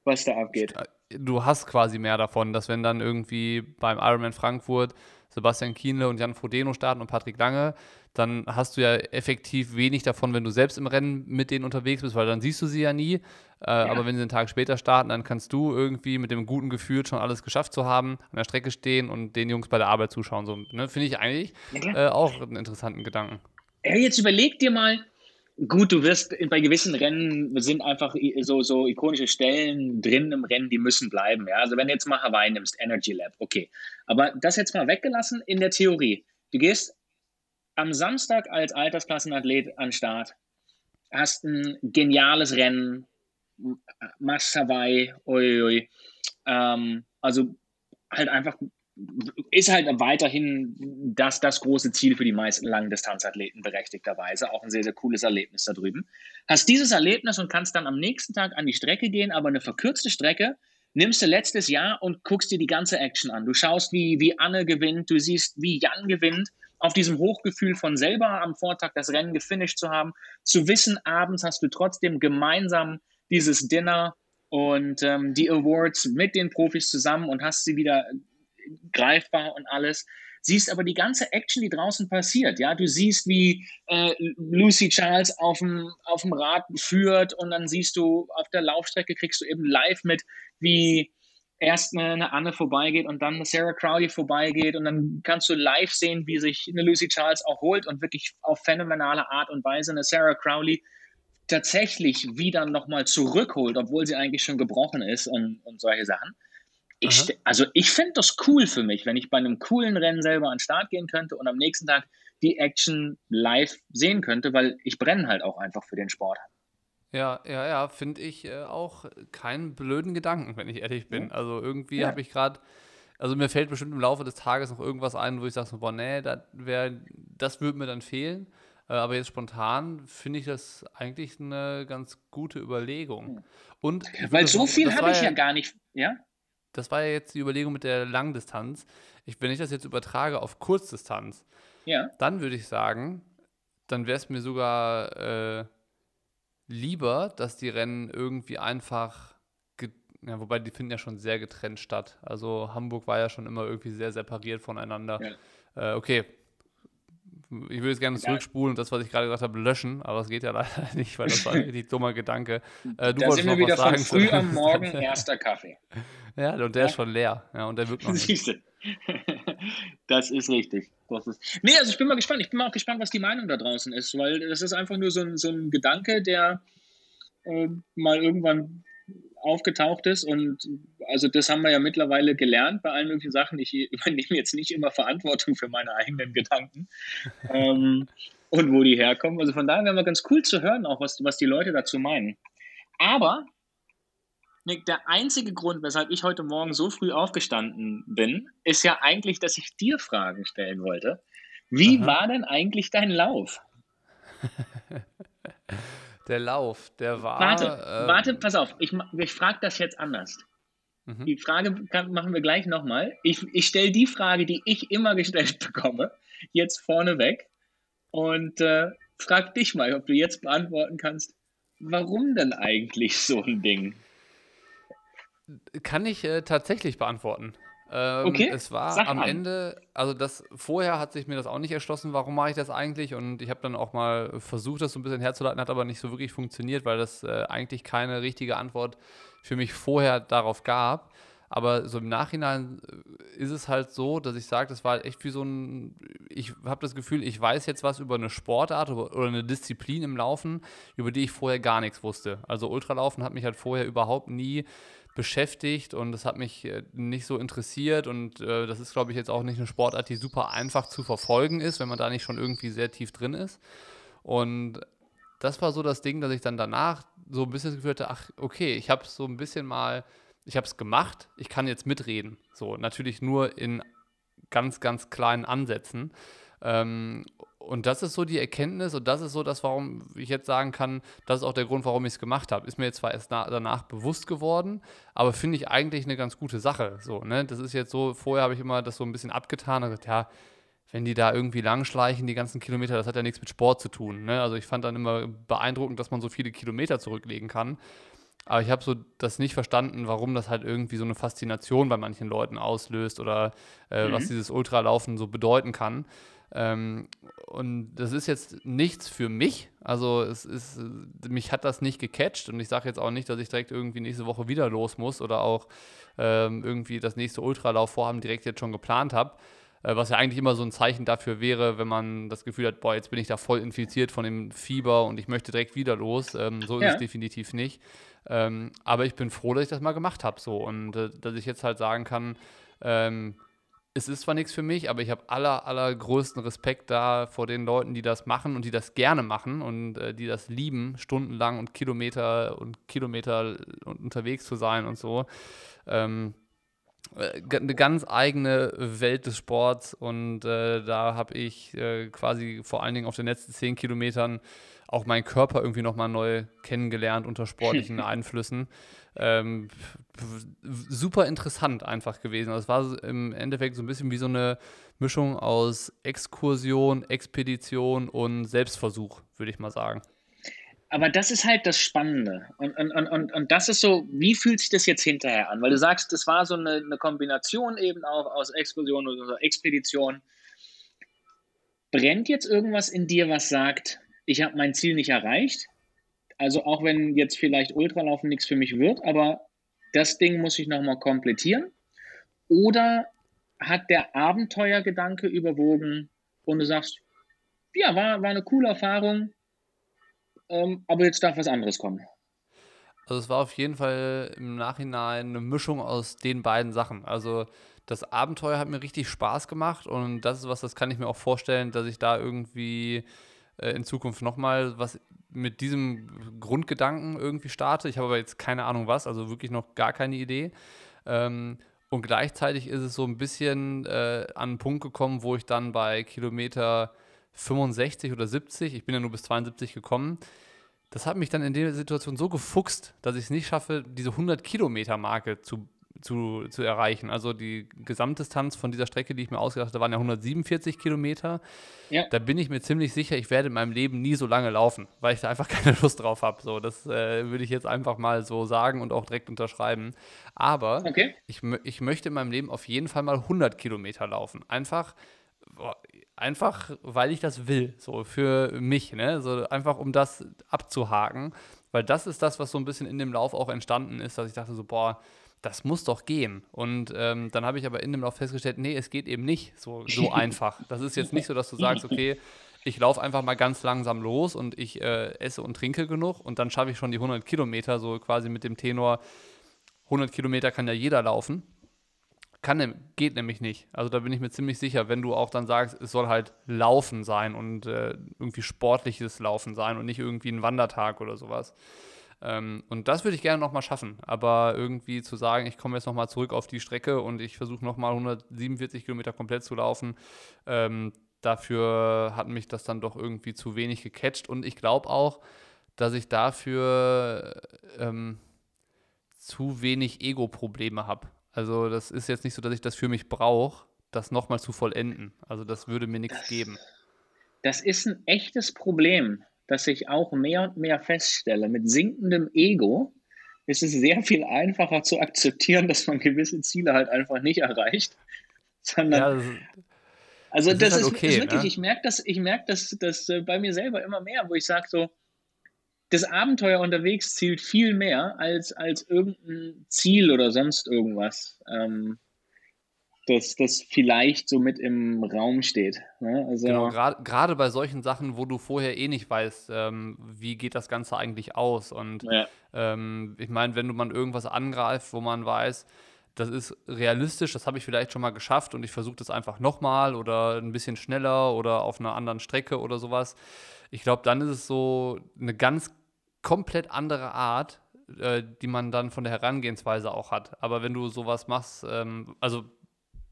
B: was da abgeht.
A: Du hast quasi mehr davon, dass wenn dann irgendwie beim Ironman Frankfurt Sebastian Kienle und Jan Frodeno starten und Patrick Lange, dann hast du ja effektiv wenig davon, wenn du selbst im Rennen mit denen unterwegs bist, weil dann siehst du sie ja nie. Äh, ja. Aber wenn sie einen Tag später starten, dann kannst du irgendwie mit dem guten Gefühl schon alles geschafft zu haben, an der Strecke stehen und den Jungs bei der Arbeit zuschauen. So, ne? Finde ich eigentlich ja, äh, auch einen interessanten Gedanken.
B: Ja, jetzt überleg dir mal, Gut, du wirst bei gewissen Rennen sind einfach so, so ikonische Stellen drin im Rennen, die müssen bleiben. Ja? Also wenn du jetzt mal Hawaii nimmst, Energy Lab, okay. Aber das jetzt mal weggelassen in der Theorie. Du gehst am Samstag als Altersklassenathlet an Start, hast ein geniales Rennen, machst Hawaii, ui, ui. Ähm, also halt einfach ist halt weiterhin das, das große Ziel für die meisten Langdistanzathleten berechtigterweise. Auch ein sehr, sehr cooles Erlebnis da drüben. Hast dieses Erlebnis und kannst dann am nächsten Tag an die Strecke gehen, aber eine verkürzte Strecke. Nimmst du letztes Jahr und guckst dir die ganze Action an. Du schaust, wie, wie Anne gewinnt, du siehst, wie Jan gewinnt, auf diesem Hochgefühl von selber am Vortag das Rennen gefinisht zu haben, zu wissen, abends hast du trotzdem gemeinsam dieses Dinner und ähm, die Awards mit den Profis zusammen und hast sie wieder greifbar und alles. Siehst aber die ganze Action, die draußen passiert. Ja, du siehst, wie äh, Lucy Charles auf dem, Rad führt und dann siehst du auf der Laufstrecke, kriegst du eben live mit, wie erst eine, eine Anne vorbeigeht und dann eine Sarah Crowley vorbeigeht und dann kannst du live sehen, wie sich eine Lucy Charles auch holt und wirklich auf phänomenale Art und Weise eine Sarah Crowley tatsächlich wieder nochmal zurückholt, obwohl sie eigentlich schon gebrochen ist und, und solche Sachen. Ich, also ich fände das cool für mich, wenn ich bei einem coolen Rennen selber an den Start gehen könnte und am nächsten Tag die Action live sehen könnte, weil ich brenne halt auch einfach für den Sport.
A: Ja, ja, ja, finde ich äh, auch keinen blöden Gedanken, wenn ich ehrlich bin. Also irgendwie ja. habe ich gerade, also mir fällt bestimmt im Laufe des Tages noch irgendwas ein, wo ich sage so, boah, nee, das, das würde mir dann fehlen. Äh, aber jetzt spontan finde ich das eigentlich eine ganz gute Überlegung. Und
B: Weil so viel habe ich ja gar nicht, ja?
A: Das war ja jetzt die Überlegung mit der Langdistanz. Ich, wenn ich das jetzt übertrage auf Kurzdistanz, ja. dann würde ich sagen, dann wäre es mir sogar äh, lieber, dass die Rennen irgendwie einfach, ja, wobei die finden ja schon sehr getrennt statt. Also Hamburg war ja schon immer irgendwie sehr separiert voneinander. Ja. Äh, okay, ich würde jetzt gerne zurückspulen und das, was ich gerade gesagt habe, löschen, aber es geht ja leider nicht, weil das war ein richtig dummer Gedanke.
B: Äh, du da sind wir wieder von früh am Morgen erster Kaffee.
A: Ja, und der ja. ist schon leer. Ja, und der wirkt noch
B: nicht. Das ist richtig. Das ist nee, also ich bin mal gespannt. Ich bin mal auch gespannt, was die Meinung da draußen ist, weil das ist einfach nur so ein, so ein Gedanke, der äh, mal irgendwann aufgetaucht ist. Und also das haben wir ja mittlerweile gelernt bei allen möglichen Sachen. Ich übernehme jetzt nicht immer Verantwortung für meine eigenen Gedanken ähm, und wo die herkommen. Also von daher wäre mal ganz cool zu hören, auch was, was die Leute dazu meinen. Aber Nick, der einzige Grund, weshalb ich heute Morgen so früh aufgestanden bin, ist ja eigentlich, dass ich dir Fragen stellen wollte. Wie Aha. war denn eigentlich dein Lauf?
A: Der Lauf, der war.
B: Warte, ähm, warte, pass auf, ich, ich frage das jetzt anders. Mhm. Die Frage kann, machen wir gleich nochmal. Ich, ich stelle die Frage, die ich immer gestellt bekomme, jetzt vorneweg und äh, frag dich mal, ob du jetzt beantworten kannst, warum denn eigentlich so ein Ding?
A: Kann ich äh, tatsächlich beantworten. Ähm, okay. Es war Sag am an. Ende, also das vorher hat sich mir das auch nicht erschlossen, warum mache ich das eigentlich? Und ich habe dann auch mal versucht, das so ein bisschen herzuleiten, hat aber nicht so wirklich funktioniert, weil das äh, eigentlich keine richtige Antwort für mich vorher darauf gab. Aber so im Nachhinein äh, ist es halt so, dass ich sage, das war halt echt wie so ein, ich habe das Gefühl, ich weiß jetzt was über eine Sportart oder eine Disziplin im Laufen, über die ich vorher gar nichts wusste. Also Ultralaufen hat mich halt vorher überhaupt nie beschäftigt und das hat mich äh, nicht so interessiert und äh, das ist, glaube ich, jetzt auch nicht eine Sportart, die super einfach zu verfolgen ist, wenn man da nicht schon irgendwie sehr tief drin ist. Und das war so das Ding, dass ich dann danach so ein bisschen das Gefühl hatte, ach, okay, ich habe so ein bisschen mal, ich habe es gemacht, ich kann jetzt mitreden. So, natürlich nur in ganz, ganz kleinen Ansätzen. Ähm, und das ist so die Erkenntnis und das ist so das, warum ich jetzt sagen kann, das ist auch der Grund, warum ich es gemacht habe. Ist mir jetzt zwar erst danach bewusst geworden, aber finde ich eigentlich eine ganz gute Sache. So, ne? Das ist jetzt so, vorher habe ich immer das so ein bisschen abgetan und gesagt, ja, wenn die da irgendwie langschleichen, die ganzen Kilometer, das hat ja nichts mit Sport zu tun. Ne? Also ich fand dann immer beeindruckend, dass man so viele Kilometer zurücklegen kann. Aber ich habe so das nicht verstanden, warum das halt irgendwie so eine Faszination bei manchen Leuten auslöst oder äh, mhm. was dieses Ultralaufen so bedeuten kann. Ähm, und das ist jetzt nichts für mich. Also es ist, mich hat das nicht gecatcht und ich sage jetzt auch nicht, dass ich direkt irgendwie nächste Woche wieder los muss oder auch ähm, irgendwie das nächste Ultralaufvorhaben direkt jetzt schon geplant habe. Äh, was ja eigentlich immer so ein Zeichen dafür wäre, wenn man das Gefühl hat, boah, jetzt bin ich da voll infiziert von dem Fieber und ich möchte direkt wieder los. Ähm, so ja. ist es definitiv nicht. Ähm, aber ich bin froh, dass ich das mal gemacht habe so und äh, dass ich jetzt halt sagen kann, ähm, es ist zwar nichts für mich, aber ich habe aller, allergrößten Respekt da vor den Leuten, die das machen und die das gerne machen und äh, die das lieben, stundenlang und Kilometer und Kilometer unterwegs zu sein und so. Ähm, äh, eine ganz eigene Welt des Sports und äh, da habe ich äh, quasi vor allen Dingen auf den letzten zehn Kilometern auch meinen Körper irgendwie nochmal neu kennengelernt unter sportlichen Einflüssen. Ähm, super interessant einfach gewesen. Also es war im Endeffekt so ein bisschen wie so eine Mischung aus Exkursion, Expedition und Selbstversuch, würde ich mal sagen.
B: Aber das ist halt das Spannende. Und, und, und, und das ist so, wie fühlt sich das jetzt hinterher an? Weil du sagst, das war so eine, eine Kombination eben auch aus Exkursion oder Expedition. Brennt jetzt irgendwas in dir, was sagt, ich habe mein Ziel nicht erreicht. Also auch wenn jetzt vielleicht Ultralaufen nichts für mich wird, aber das Ding muss ich nochmal komplettieren. Oder hat der Abenteuergedanke überwogen und du sagst, ja, war, war eine coole Erfahrung, ähm, aber jetzt darf was anderes kommen.
A: Also es war auf jeden Fall im Nachhinein eine Mischung aus den beiden Sachen. Also das Abenteuer hat mir richtig Spaß gemacht und das ist was, das kann ich mir auch vorstellen, dass ich da irgendwie äh, in Zukunft nochmal was mit diesem Grundgedanken irgendwie starte. Ich habe aber jetzt keine Ahnung was, also wirklich noch gar keine Idee. Ähm, und gleichzeitig ist es so ein bisschen äh, an einen Punkt gekommen, wo ich dann bei Kilometer 65 oder 70, ich bin ja nur bis 72 gekommen, das hat mich dann in der Situation so gefuchst, dass ich es nicht schaffe, diese 100 Kilometer Marke zu zu, zu erreichen. Also die Gesamtdistanz von dieser Strecke, die ich mir ausgedacht habe, waren ja 147 Kilometer. Ja. Da bin ich mir ziemlich sicher, ich werde in meinem Leben nie so lange laufen, weil ich da einfach keine Lust drauf habe. So, das äh, würde ich jetzt einfach mal so sagen und auch direkt unterschreiben. Aber okay. ich, ich möchte in meinem Leben auf jeden Fall mal 100 Kilometer laufen. Einfach, boah, einfach, weil ich das will, so für mich, ne? So einfach um das abzuhaken, weil das ist das, was so ein bisschen in dem Lauf auch entstanden ist, dass ich dachte so, boah, das muss doch gehen. Und ähm, dann habe ich aber in dem Lauf festgestellt, nee, es geht eben nicht so, so einfach. Das ist jetzt nicht so, dass du sagst, okay, ich laufe einfach mal ganz langsam los und ich äh, esse und trinke genug und dann schaffe ich schon die 100 Kilometer, so quasi mit dem Tenor, 100 Kilometer kann ja jeder laufen. Kann, geht nämlich nicht. Also da bin ich mir ziemlich sicher, wenn du auch dann sagst, es soll halt Laufen sein und äh, irgendwie sportliches Laufen sein und nicht irgendwie ein Wandertag oder sowas. Ähm, und das würde ich gerne nochmal schaffen. Aber irgendwie zu sagen, ich komme jetzt nochmal zurück auf die Strecke und ich versuche nochmal 147 Kilometer komplett zu laufen, ähm, dafür hat mich das dann doch irgendwie zu wenig gecatcht. Und ich glaube auch, dass ich dafür ähm, zu wenig Ego-Probleme habe. Also das ist jetzt nicht so, dass ich das für mich brauche, das nochmal zu vollenden. Also das würde mir nichts geben.
B: Das ist ein echtes Problem dass ich auch mehr und mehr feststelle, mit sinkendem Ego ist es sehr viel einfacher zu akzeptieren, dass man gewisse Ziele halt einfach nicht erreicht. Sondern, ja, das, also das, das ist, halt okay, ist, wirklich, ne? ich merke das, ich merke das, das äh, bei mir selber immer mehr, wo ich sage so, das Abenteuer unterwegs zielt viel mehr als, als irgendein Ziel oder sonst irgendwas. Ähm, das, das vielleicht so mit im Raum steht. Ne?
A: Also genau, gerade bei solchen Sachen, wo du vorher eh nicht weißt, ähm, wie geht das Ganze eigentlich aus. Und ja. ähm, ich meine, wenn du mal irgendwas angreifst, wo man weiß, das ist realistisch, das habe ich vielleicht schon mal geschafft und ich versuche das einfach nochmal oder ein bisschen schneller oder auf einer anderen Strecke oder sowas. Ich glaube, dann ist es so eine ganz komplett andere Art, äh, die man dann von der Herangehensweise auch hat. Aber wenn du sowas machst, ähm, also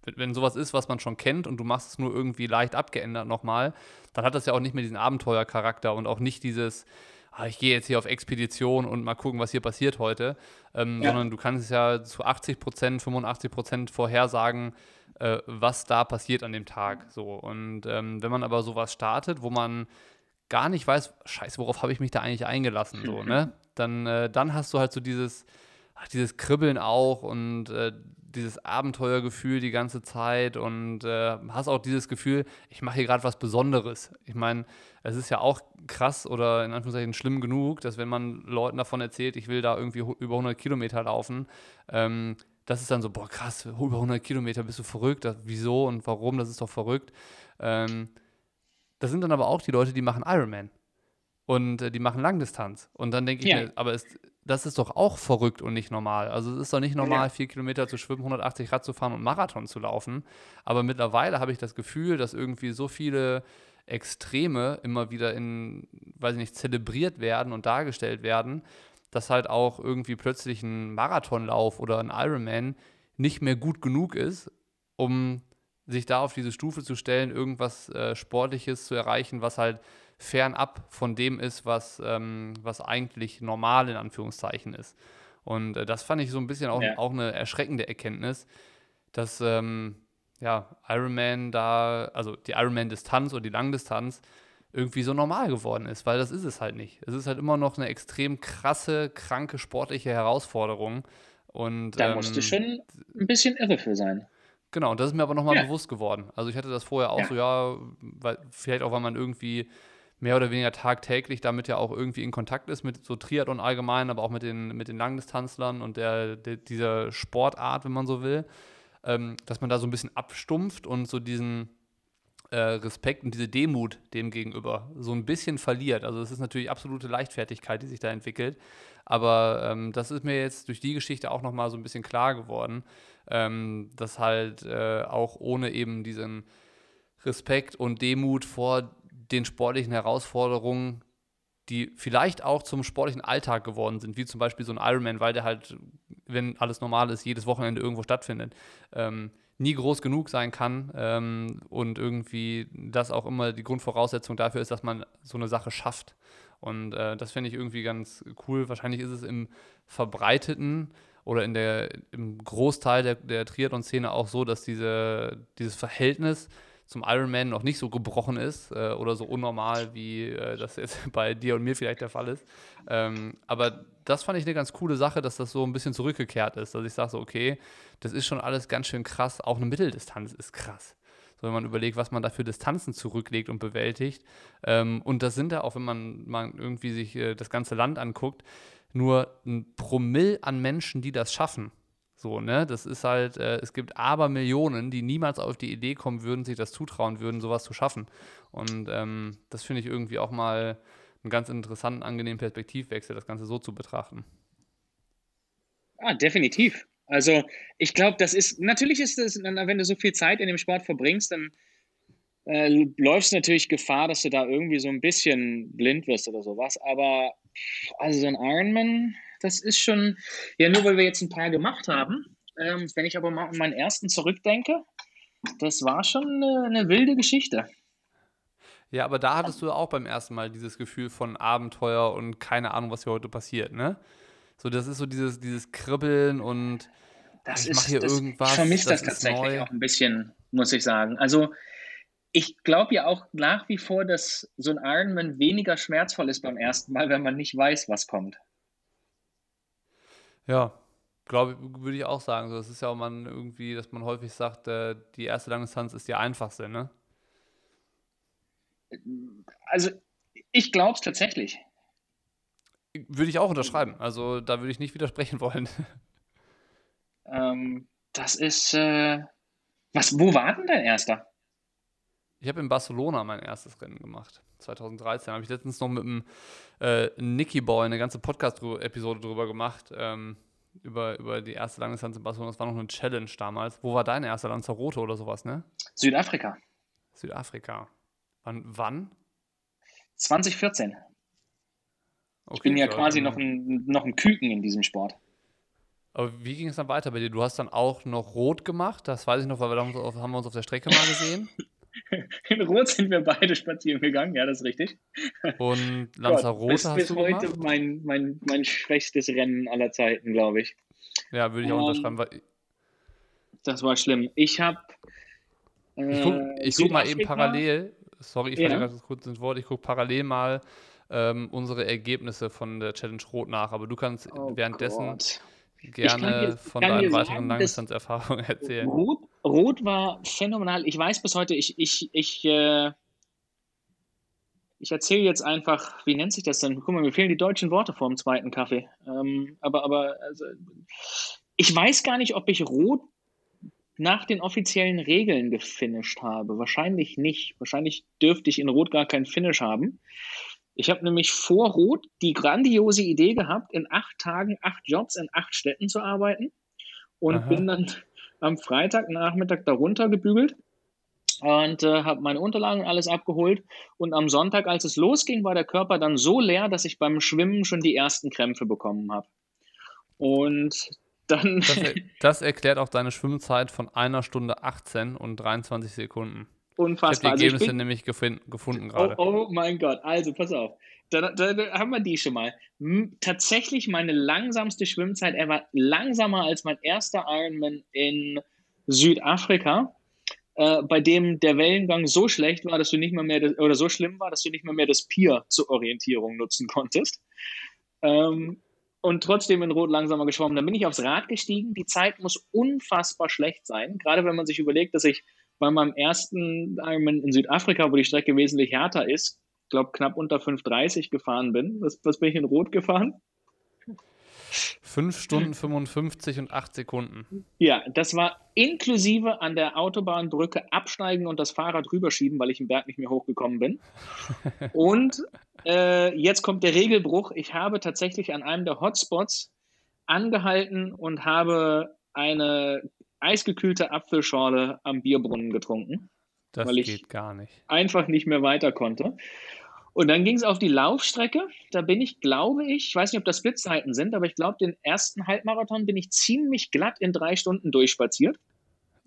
A: wenn, sowas ist, was man schon kennt und du machst es nur irgendwie leicht abgeändert nochmal, dann hat das ja auch nicht mehr diesen Abenteuercharakter und auch nicht dieses, ah, ich gehe jetzt hier auf Expedition und mal gucken, was hier passiert heute, ähm, ja. sondern du kannst es ja zu 80 Prozent, 85 Prozent vorhersagen, äh, was da passiert an dem Tag. So. Und ähm, wenn man aber sowas startet, wo man gar nicht weiß, scheiße, worauf habe ich mich da eigentlich eingelassen, so, ne? Dann, äh, dann hast du halt so dieses, ach, dieses Kribbeln auch und äh, dieses Abenteuergefühl die ganze Zeit und äh, hast auch dieses Gefühl, ich mache hier gerade was Besonderes. Ich meine, es ist ja auch krass oder in Anführungszeichen schlimm genug, dass wenn man Leuten davon erzählt, ich will da irgendwie über 100 Kilometer laufen, ähm, das ist dann so, boah krass, über 100 Kilometer, bist du verrückt, das, wieso und warum, das ist doch verrückt. Ähm, das sind dann aber auch die Leute, die machen Ironman und äh, die machen Langdistanz. Und dann denke ich ja. mir, aber es, das ist doch auch verrückt und nicht normal. Also es ist doch nicht normal, ja. vier Kilometer zu schwimmen, 180 Rad zu fahren und Marathon zu laufen. Aber mittlerweile habe ich das Gefühl, dass irgendwie so viele Extreme immer wieder in, weiß ich nicht, zelebriert werden und dargestellt werden, dass halt auch irgendwie plötzlich ein Marathonlauf oder ein Ironman nicht mehr gut genug ist, um sich da auf diese Stufe zu stellen, irgendwas äh, Sportliches zu erreichen, was halt fernab von dem ist, was, ähm, was eigentlich normal in Anführungszeichen ist. Und äh, das fand ich so ein bisschen auch, ja. auch eine erschreckende Erkenntnis, dass ähm, ja, Ironman da, also die Ironman-Distanz oder die Langdistanz irgendwie so normal geworden ist, weil das ist es halt nicht. Es ist halt immer noch eine extrem krasse, kranke sportliche Herausforderung. Und,
B: da ähm, musst du schon ein bisschen irre für sein.
A: Genau, und das ist mir aber nochmal ja. bewusst geworden. Also ich hatte das vorher auch ja. so, ja, weil, vielleicht auch, weil man irgendwie mehr oder weniger tagtäglich damit ja auch irgendwie in Kontakt ist mit so Triathlon allgemein, aber auch mit den, mit den Langdistanzlern und der, der dieser Sportart, wenn man so will, ähm, dass man da so ein bisschen abstumpft und so diesen äh, Respekt und diese Demut dem gegenüber so ein bisschen verliert. Also es ist natürlich absolute Leichtfertigkeit, die sich da entwickelt, aber ähm, das ist mir jetzt durch die Geschichte auch nochmal so ein bisschen klar geworden, ähm, dass halt äh, auch ohne eben diesen Respekt und Demut vor den sportlichen Herausforderungen, die vielleicht auch zum sportlichen Alltag geworden sind, wie zum Beispiel so ein Ironman, weil der halt, wenn alles normal ist, jedes Wochenende irgendwo stattfindet, ähm, nie groß genug sein kann ähm, und irgendwie das auch immer die Grundvoraussetzung dafür ist, dass man so eine Sache schafft. Und äh, das finde ich irgendwie ganz cool. Wahrscheinlich ist es im verbreiteten oder in der, im Großteil der, der Triathlon-Szene auch so, dass diese, dieses Verhältnis zum Ironman noch nicht so gebrochen ist äh, oder so unnormal, wie äh, das jetzt bei dir und mir vielleicht der Fall ist. Ähm, aber das fand ich eine ganz coole Sache, dass das so ein bisschen zurückgekehrt ist, dass ich sage so, okay, das ist schon alles ganz schön krass, auch eine Mitteldistanz ist krass. So, wenn man überlegt, was man da für Distanzen zurücklegt und bewältigt. Ähm, und das sind ja auch, wenn man, man irgendwie sich äh, das ganze Land anguckt, nur ein Promille an Menschen, die das schaffen. So, ne? Das ist halt, äh, es gibt aber Millionen, die niemals auf die Idee kommen würden, sich das zutrauen würden, sowas zu schaffen. Und ähm, das finde ich irgendwie auch mal einen ganz interessanten, angenehmen Perspektivwechsel, das Ganze so zu betrachten.
B: Ah, definitiv. Also ich glaube, das ist, natürlich ist es, wenn du so viel Zeit in dem Sport verbringst, dann äh, läufst natürlich Gefahr, dass du da irgendwie so ein bisschen blind wirst oder sowas. Aber also so ein Ironman, das ist schon, ja, nur weil wir jetzt ein paar gemacht haben. Ähm, wenn ich aber mal an meinen ersten zurückdenke, das war schon eine, eine wilde Geschichte.
A: Ja, aber da hattest du auch beim ersten Mal dieses Gefühl von Abenteuer und keine Ahnung, was hier heute passiert, ne? So, das ist so dieses, dieses Kribbeln und
B: das ich mache hier das, irgendwas. Ich vermisse das, das tatsächlich auch ein bisschen, muss ich sagen. Also, ich glaube ja auch nach wie vor, dass so ein Ironman weniger schmerzvoll ist beim ersten Mal, wenn man nicht weiß, was kommt.
A: Ja, glaube würde ich auch sagen. So, das ist ja auch man irgendwie, dass man häufig sagt, äh, die erste Langdistanz ist die einfachste, ne?
B: Also, ich glaube es tatsächlich.
A: Würde ich auch unterschreiben. Also, da würde ich nicht widersprechen wollen.
B: Ähm, das ist. Äh, was, wo war denn dein erster?
A: Ich habe in Barcelona mein erstes Rennen gemacht. 2013 habe ich letztens noch mit dem äh, Nicky Boy eine ganze Podcast-Episode drüber gemacht. Ähm, über, über die erste Langdistanz in Barcelona. Das war noch eine Challenge damals. Wo war dein erster Lanzarote oder sowas, ne?
B: Südafrika.
A: Südafrika. Wann? wann?
B: 2014. Okay, ich bin ja quasi noch ein, noch ein Küken in diesem Sport.
A: Aber wie ging es dann weiter bei dir? Du hast dann auch noch rot gemacht, das weiß ich noch, weil wir haben, haben wir uns auf der Strecke mal gesehen.
B: In Rot sind wir beide spazieren gegangen, ja, das ist richtig.
A: Und Lanzarote
B: bis,
A: hast
B: bis
A: du
B: heute
A: gemacht?
B: mein, mein, mein schwächstes Rennen aller Zeiten, glaube ich.
A: Ja, würde ich auch
B: Ähm,
A: unterschreiben. Weil
B: Das war schlimm. Ich habe. Äh,
A: ich guck, ich guck mal eben parallel, sorry, ich
B: Ja.
A: falle ganz kurz ins Wort, ich gucke parallel mal ähm, unsere Ergebnisse von der Challenge Rot nach, aber du kannst
B: Oh
A: währenddessen
B: Gott.
A: gerne
B: dir-
A: von deinen weiteren Langdistanzerfahrungen erzählen.
B: Rot, Rot war phänomenal. Ich weiß bis heute, ich, ich, ich, äh, ich erzähle jetzt einfach, wie nennt sich das denn? Guck mal, mir fehlen die deutschen Worte vor dem zweiten Kaffee. Ähm, aber, aber, also, ich weiß gar nicht, ob ich Rot nach den offiziellen Regeln gefinisht habe. Wahrscheinlich nicht. Wahrscheinlich dürfte ich in Rot gar keinen Finish haben. Ich habe nämlich vor Rot die grandiose Idee gehabt, in acht Tagen acht Jobs in acht Städten zu arbeiten und
A: Aha.
B: bin dann am Freitagnachmittag darunter gebügelt und äh, habe meine Unterlagen alles abgeholt. Und am Sonntag, als es losging, war der Körper dann so leer, dass ich beim Schwimmen schon die ersten Krämpfe bekommen habe. Und dann,
A: Das, das erklärt auch deine Schwimmzeit von einer Stunde 18 und 23 Sekunden. Ich habe die
B: unfassbar. Also ich
A: Ergebnisse
B: bin,
A: nämlich gefunden
B: Oh,
A: gerade.
B: oh mein Gott, also pass auf. Da, da, da haben wir die schon mal. Tatsächlich meine langsamste Schwimmzeit ever, langsamer als mein erster Ironman in Südafrika, äh, bei dem der Wellengang so schlecht war, dass du nicht mal mehr, das, oder so schlimm war, dass du nicht mal mehr das Pier zur Orientierung nutzen konntest. Ähm, und trotzdem in Rot langsamer geschwommen. Dann bin ich aufs Rad gestiegen. Die Zeit muss unfassbar schlecht sein, gerade wenn man sich überlegt, dass ich bei meinem ersten Ironman in Südafrika, wo die Strecke wesentlich härter ist, glaube knapp unter 5,30 gefahren bin. Was, was bin ich in Rot gefahren?
A: 5 Stunden 55 und 8 Sekunden.
B: Ja, das war inklusive an der Autobahnbrücke absteigen und das Fahrrad rüberschieben, weil ich den Berg nicht mehr hochgekommen bin. Und äh, jetzt kommt der Regelbruch. Ich habe tatsächlich an einem der Hotspots angehalten und habe eine eisgekühlte Apfelschorle am Bierbrunnen getrunken.
A: Das
B: Weil ich-
A: gar nicht.
B: einfach nicht mehr weiter konnte. Und dann ging es auf die Laufstrecke. Da bin ich, glaube ich, ich weiß nicht, ob das Splitzeiten sind, aber ich glaube, den ersten Halbmarathon bin ich ziemlich glatt in drei Stunden durchspaziert.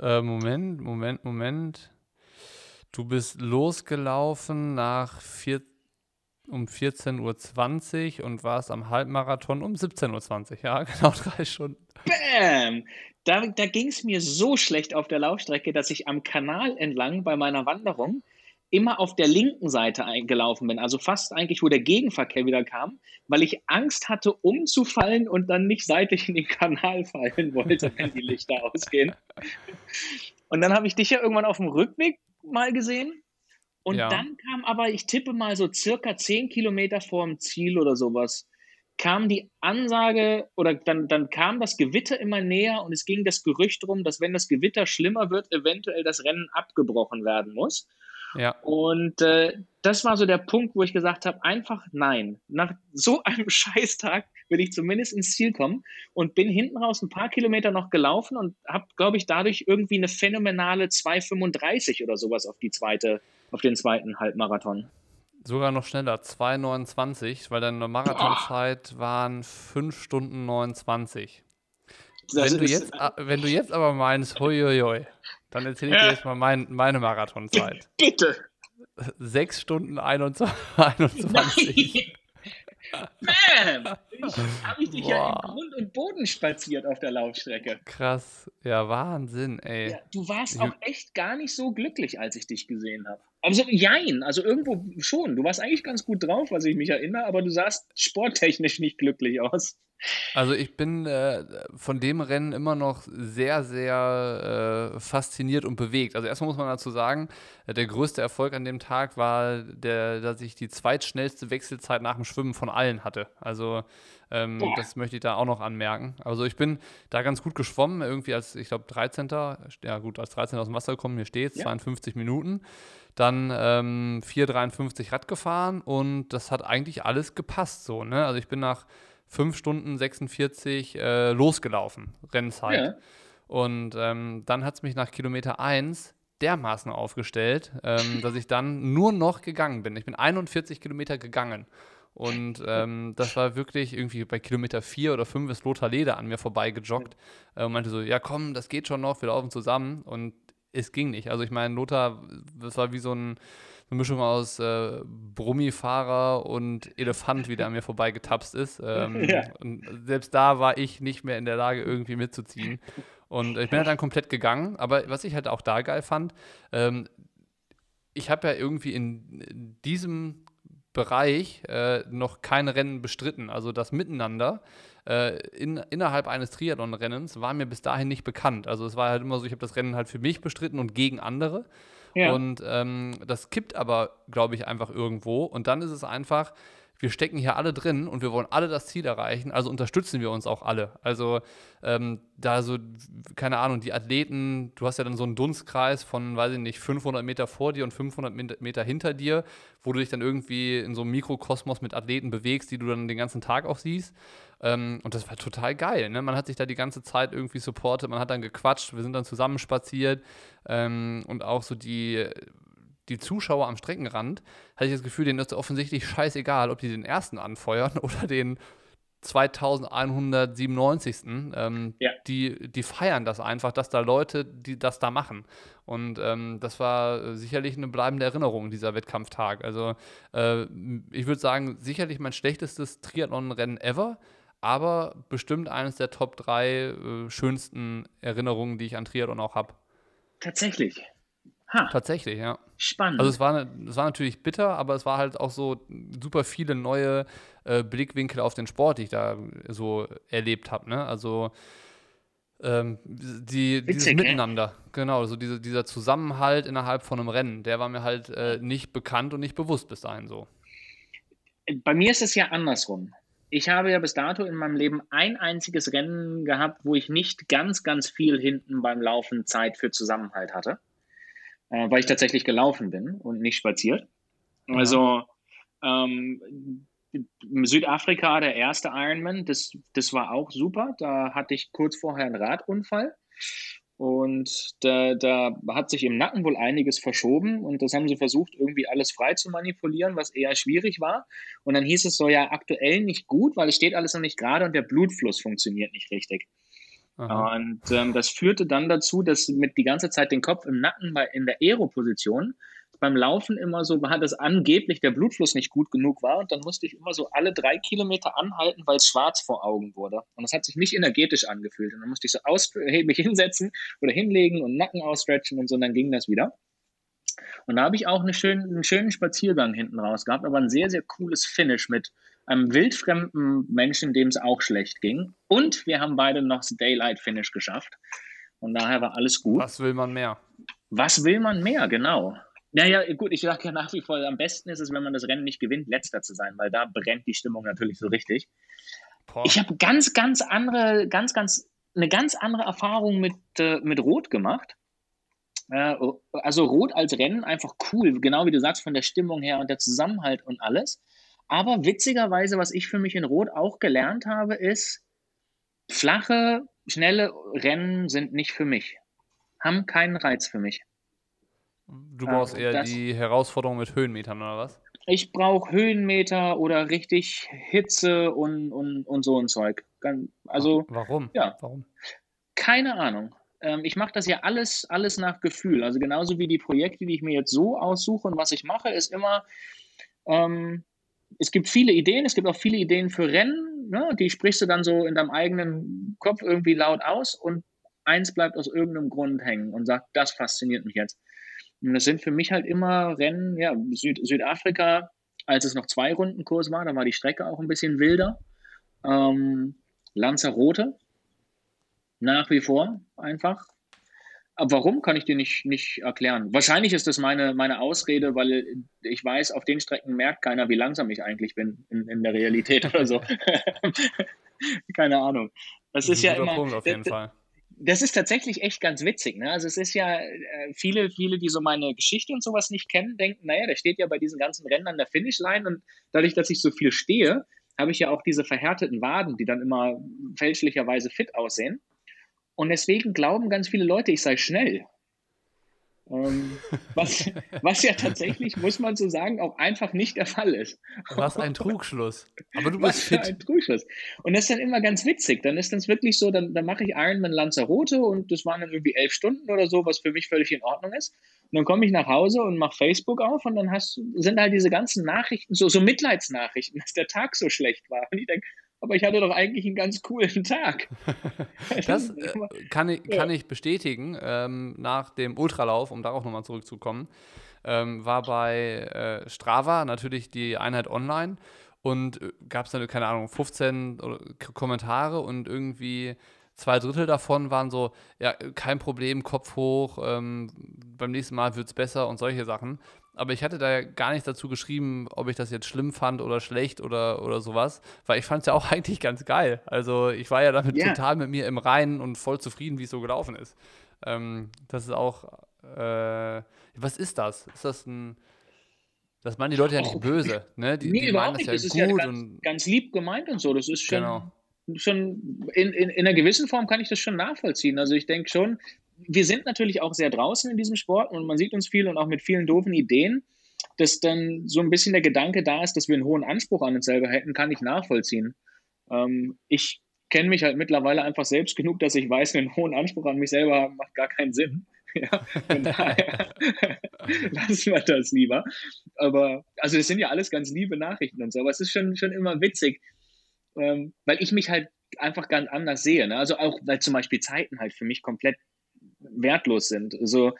A: Äh, Moment, Moment, Moment. Du bist losgelaufen nach vier, um 14.20 Uhr und warst am Halbmarathon um 17.20 Uhr. Ja, genau drei Stunden.
B: Bam! Da, da ging es mir so schlecht auf der Laufstrecke, dass ich am Kanal entlang bei meiner Wanderung immer auf der linken Seite eingelaufen bin, also fast eigentlich, wo der Gegenverkehr wieder kam, weil ich Angst hatte, umzufallen und dann nicht seitlich in den Kanal fallen wollte, wenn die Lichter ausgehen. Und dann habe ich dich ja irgendwann auf dem Rückweg mal gesehen. Und
A: Ja.
B: dann kam aber, ich tippe mal so circa 10 Kilometer vorm Ziel oder sowas, kam die Ansage oder dann, dann kam das Gewitter immer näher und es ging das Gerücht rum, dass wenn das Gewitter schlimmer wird, eventuell das Rennen abgebrochen werden muss.
A: Ja,
B: Und äh, das war so der Punkt, wo ich gesagt habe, einfach nein. Nach so einem Scheißtag will ich zumindest ins Ziel kommen und bin hinten raus ein paar Kilometer noch gelaufen und habe, glaube ich, dadurch irgendwie eine phänomenale 2,35 oder sowas auf die zweite, auf den zweiten Halbmarathon.
A: sogar noch schneller, 2,29, weil deine Marathonzeit waren 5 Stunden 29.
B: Das
A: wenn, du jetzt, a- wenn du jetzt aber meinst, huiuiui, dann erzähle ich dir jetzt mal mein, meine Marathonzeit.
B: Bitte.
A: 6 Stunden 21. 21.
B: Bam! Habe ich dich ja
A: Boah.
B: im Grund und Boden spaziert auf der Laufstrecke.
A: Krass. Ja, Wahnsinn, ey.
B: Ja, du warst
A: Ich-
B: auch echt gar nicht so glücklich, als ich dich gesehen habe. Also, jein, also irgendwo schon. Du warst eigentlich ganz gut drauf, was ich mich erinnere, aber du sahst sporttechnisch nicht glücklich aus.
A: Also ich bin äh, von dem Rennen immer noch sehr, sehr äh, fasziniert und bewegt. Also erstmal muss man dazu sagen, äh, der größte Erfolg an dem Tag war, der, dass ich die zweitschnellste Wechselzeit nach dem Schwimmen von allen hatte. Also ähm,
B: Boah.
A: das möchte ich da auch noch anmerken. Also ich bin da ganz gut geschwommen, irgendwie als, ich glaube, 13. Ja gut, als 13. aus dem Wasser gekommen, hier steht
B: Ja.
A: 52 Minuten. Dann ähm, 4,53 Rad gefahren und das hat eigentlich alles gepasst so. Ne? Also ich bin nach 5 Stunden 46 äh, losgelaufen, Rennzeit.
B: Ja.
A: Und ähm, dann hat es mich nach Kilometer 1 dermaßen aufgestellt, ähm, dass ich dann nur noch gegangen bin. Ich bin 41 Kilometer gegangen. Und ähm, das war wirklich irgendwie bei Kilometer 4 oder 5 ist Lothar Leder an mir vorbei gejoggt äh, und meinte so, ja komm, das geht schon noch, wir laufen zusammen. Und es ging nicht. Also ich meine, Lothar, das war wie so ein, eine Mischung aus äh, Brummifahrer und Elefant, wie der an mir vorbeigetapst ist. Ähm, ja. Selbst da war ich nicht mehr in der Lage, irgendwie mitzuziehen. Und ich bin halt dann komplett gegangen. Aber was ich halt auch da geil fand, ähm, ich habe ja irgendwie in diesem Bereich äh, noch keine Rennen bestritten. Also das Miteinander äh, in, innerhalb eines Triathlon-Rennens war mir bis dahin nicht bekannt. Also es war halt immer so, ich habe das Rennen halt für mich bestritten und gegen andere. Ja. Und ähm, das kippt aber, glaube ich, einfach irgendwo. Und dann ist es einfach, wir stecken hier alle drin und wir wollen alle das Ziel erreichen, also unterstützen wir uns auch alle. Also ähm, da so, keine Ahnung, die Athleten, du hast ja dann so einen Dunstkreis von, weiß ich nicht, 500 Meter vor dir und 500 Meter hinter dir, wo du dich dann irgendwie in so einem Mikrokosmos mit Athleten bewegst, die du dann den ganzen Tag auch siehst. Ähm, und das war total geil. Ne? Man hat sich da die ganze Zeit irgendwie supportet, man hat dann gequatscht, wir sind dann zusammen spaziert ähm, und auch so die die Zuschauer am Streckenrand, hatte ich das Gefühl, denen ist offensichtlich scheißegal, ob die den ersten anfeuern oder den 2197. Ähm, ja. die, die feiern das einfach, dass da Leute, die das da machen. Und ähm, das war sicherlich eine bleibende Erinnerung, dieser Wettkampftag. Also äh, ich würde sagen, sicherlich mein schlechtestes Triathlon-Rennen ever, aber bestimmt eines der Top 3 äh, schönsten Erinnerungen, die ich an Triathlon auch habe.
B: Tatsächlich.
A: Ha. Tatsächlich, ja.
B: Spannend.
A: Also es war, es war natürlich bitter, aber es war halt auch so super viele neue äh, Blickwinkel auf den Sport, die ich da so erlebt habe. Ne? Also ähm, die, Witzig, dieses Miteinander, äh? genau, also diese, dieser Zusammenhalt innerhalb von einem Rennen, der war mir halt äh, nicht bekannt und nicht bewusst bis dahin so.
B: Bei mir ist es ja andersrum. Ich habe ja bis dato in meinem Leben ein einziges Rennen gehabt, wo ich nicht ganz, ganz viel hinten beim Laufen Zeit für Zusammenhalt hatte äh, weil ich tatsächlich gelaufen bin und nicht spaziert. Ja. Also ähm, Südafrika, der erste Ironman, das, das war auch super. Da hatte ich kurz vorher einen Radunfall. Und da, da hat sich im Nacken wohl einiges verschoben und das haben sie versucht, irgendwie alles frei zu manipulieren, was eher schwierig war. Und dann hieß es so, ja, aktuell nicht gut, weil es steht alles noch nicht gerade und der Blutfluss funktioniert nicht richtig. Aha. Und ähm, das führte dann dazu, dass mit die ganze Zeit den Kopf im Nacken bei, in der Aero-Position beim Laufen immer so war, dass angeblich der Blutfluss nicht gut genug war und dann musste ich immer so alle drei Kilometer anhalten, weil es schwarz vor Augen wurde. Und das hat sich nicht energetisch angefühlt. Und dann musste ich so aus, mich hinsetzen oder hinlegen und Nacken ausstretchen und so, und dann ging das wieder. Und da habe ich auch eine schön, einen schönen Spaziergang hinten raus gehabt, aber ein sehr, sehr cooles Finish mit einem wildfremden Menschen, dem es auch schlecht ging. Und wir haben beide noch das Daylight Finish geschafft. Und daher war alles gut.
A: Was will man mehr?
B: Was will man mehr, genau. Naja, gut, ich sage ja nach wie vor, am besten ist es, wenn man das Rennen nicht gewinnt, letzter zu sein, weil da brennt die Stimmung natürlich so richtig. Boah. Ich habe ganz, ganz andere, ganz, ganz, eine ganz andere Erfahrung mit, äh, mit Rot gemacht. Äh, also Rot als Rennen einfach cool, genau wie du sagst, von der Stimmung her und der Zusammenhalt und alles. Aber witzigerweise, was ich für mich in Rot auch gelernt habe, ist, flache, schnelle Rennen sind nicht für mich. Haben keinen Reiz für mich.
A: Du brauchst eher das, die Herausforderung mit Höhenmetern oder was?
B: Ich brauche Höhenmeter oder richtig Hitze und, und, und so ein Zeug. Also,
A: Warum?
B: Ja.
A: Warum?
B: Keine Ahnung. Ähm, ich mache das ja alles, alles nach Gefühl. Also genauso wie die Projekte, die ich mir jetzt so aussuche und was ich mache, ist immer, ähm, es gibt viele Ideen, es gibt auch viele Ideen für Rennen, ne? die sprichst du dann so in deinem eigenen Kopf irgendwie laut aus und eins bleibt aus irgendeinem Grund hängen und sagt, das fasziniert mich jetzt. Und das sind für mich halt immer Rennen, ja, Süd Südafrika, als es noch zwei Runden Kurs war, da war die Strecke auch ein bisschen wilder. Ähm, Lanzarote, nach wie vor einfach. Aber warum, kann ich dir nicht, nicht erklären. Wahrscheinlich ist das meine, meine Ausrede, weil ich weiß, auf den Strecken merkt keiner, wie langsam ich eigentlich bin in, in der Realität oder so. Keine Ahnung. Das, das ist, ist ja immer. Punkt auf jeden Fall. Das ist tatsächlich echt ganz witzig. Ne? Also es ist ja, äh, viele, viele, die so meine Geschichte und sowas nicht kennen, denken, naja, der steht ja bei diesen ganzen Rennen an der Finishline und dadurch, dass ich so viel stehe, habe ich ja auch diese verhärteten Waden, die dann immer fälschlicherweise fit aussehen. Und deswegen glauben ganz viele Leute, ich sei schnell. Ähm, was, was ja tatsächlich, muss man so sagen, auch einfach nicht der Fall ist.
A: Was ein Trugschluss. Aber du bist was fit. ein Trugschluss.
B: Und das ist dann immer ganz witzig. Dann ist das wirklich so, dann, dann mache ich Ironman Lanzarote und das waren dann irgendwie elf Stunden oder so, was für mich völlig in Ordnung ist. Und dann komme ich nach Hause und mache Facebook auf und dann hast, sind halt diese ganzen Nachrichten, so, so Mitleidsnachrichten, dass der Tag so schlecht war. Und ich denke, aber ich hatte doch eigentlich einen ganz coolen Tag.
A: das äh, kann, ich, kann ich bestätigen. Ähm, nach dem Ultralauf, um darauf nochmal zurückzukommen, ähm, war bei äh, Strava natürlich die Einheit online und äh, gab es dann, keine Ahnung, 15 Kommentare und irgendwie zwei Drittel davon waren so, ja, kein Problem, Kopf hoch, ähm, beim nächsten Mal wird es besser und solche Sachen aber ich hatte da gar nichts dazu geschrieben, ob ich das jetzt schlimm fand oder schlecht oder, oder sowas, weil ich fand es ja auch eigentlich ganz geil. Also ich war ja damit yeah. total mit mir im Reinen und voll zufrieden, wie es so gelaufen ist. Ähm, das ist auch, äh, was ist das? Ist das ein, das meinen die Leute ja nicht böse, ne? Die,
B: nee, die überhaupt nicht. Das, ja das ist ja ganz, und, ganz, lieb gemeint und so. Das ist schon, genau. schon in, in, in einer gewissen Form kann ich das schon nachvollziehen. Also ich denke schon, wir sind natürlich auch sehr draußen in diesem Sport und man sieht uns viel und auch mit vielen doofen Ideen, dass dann so ein bisschen der Gedanke da ist, dass wir einen hohen Anspruch an uns selber hätten, kann ich nachvollziehen. Ähm, ich kenne mich halt mittlerweile einfach selbst genug, dass ich weiß, einen hohen Anspruch an mich selber haben macht gar keinen Sinn. Ja, von daher lassen wir das lieber. Aber, also das sind ja alles ganz liebe Nachrichten und so, aber es ist schon, schon immer witzig, ähm, weil ich mich halt einfach ganz anders sehe. Ne? Also auch, weil zum Beispiel Zeiten halt für mich komplett wertlos sind. Also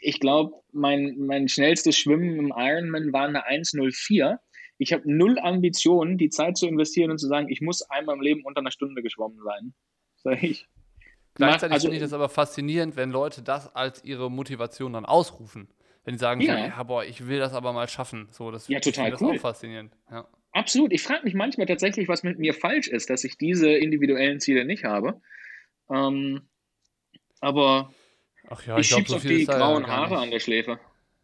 B: ich glaube, mein, mein schnellstes Schwimmen im Ironman war eine 1,04. Ich habe null Ambitionen, die Zeit zu investieren und zu sagen, ich muss einmal im Leben unter einer Stunde geschwommen sein. Sag ich.
A: Gleichzeitig also, finde ich das aber faszinierend, wenn Leute das als ihre Motivation dann ausrufen. Wenn die sagen, ja. ja, boah, ich will das aber mal schaffen. So, das,
B: ja, total
A: das
B: cool.
A: auch faszinierend. Ja.
B: Absolut. Ich frage mich manchmal tatsächlich, was mit mir falsch ist, dass ich diese individuellen Ziele nicht habe. Ähm, aber
A: Ach ja, ich, ich schieb's so auf die
B: grauen Haare an der Schläfe.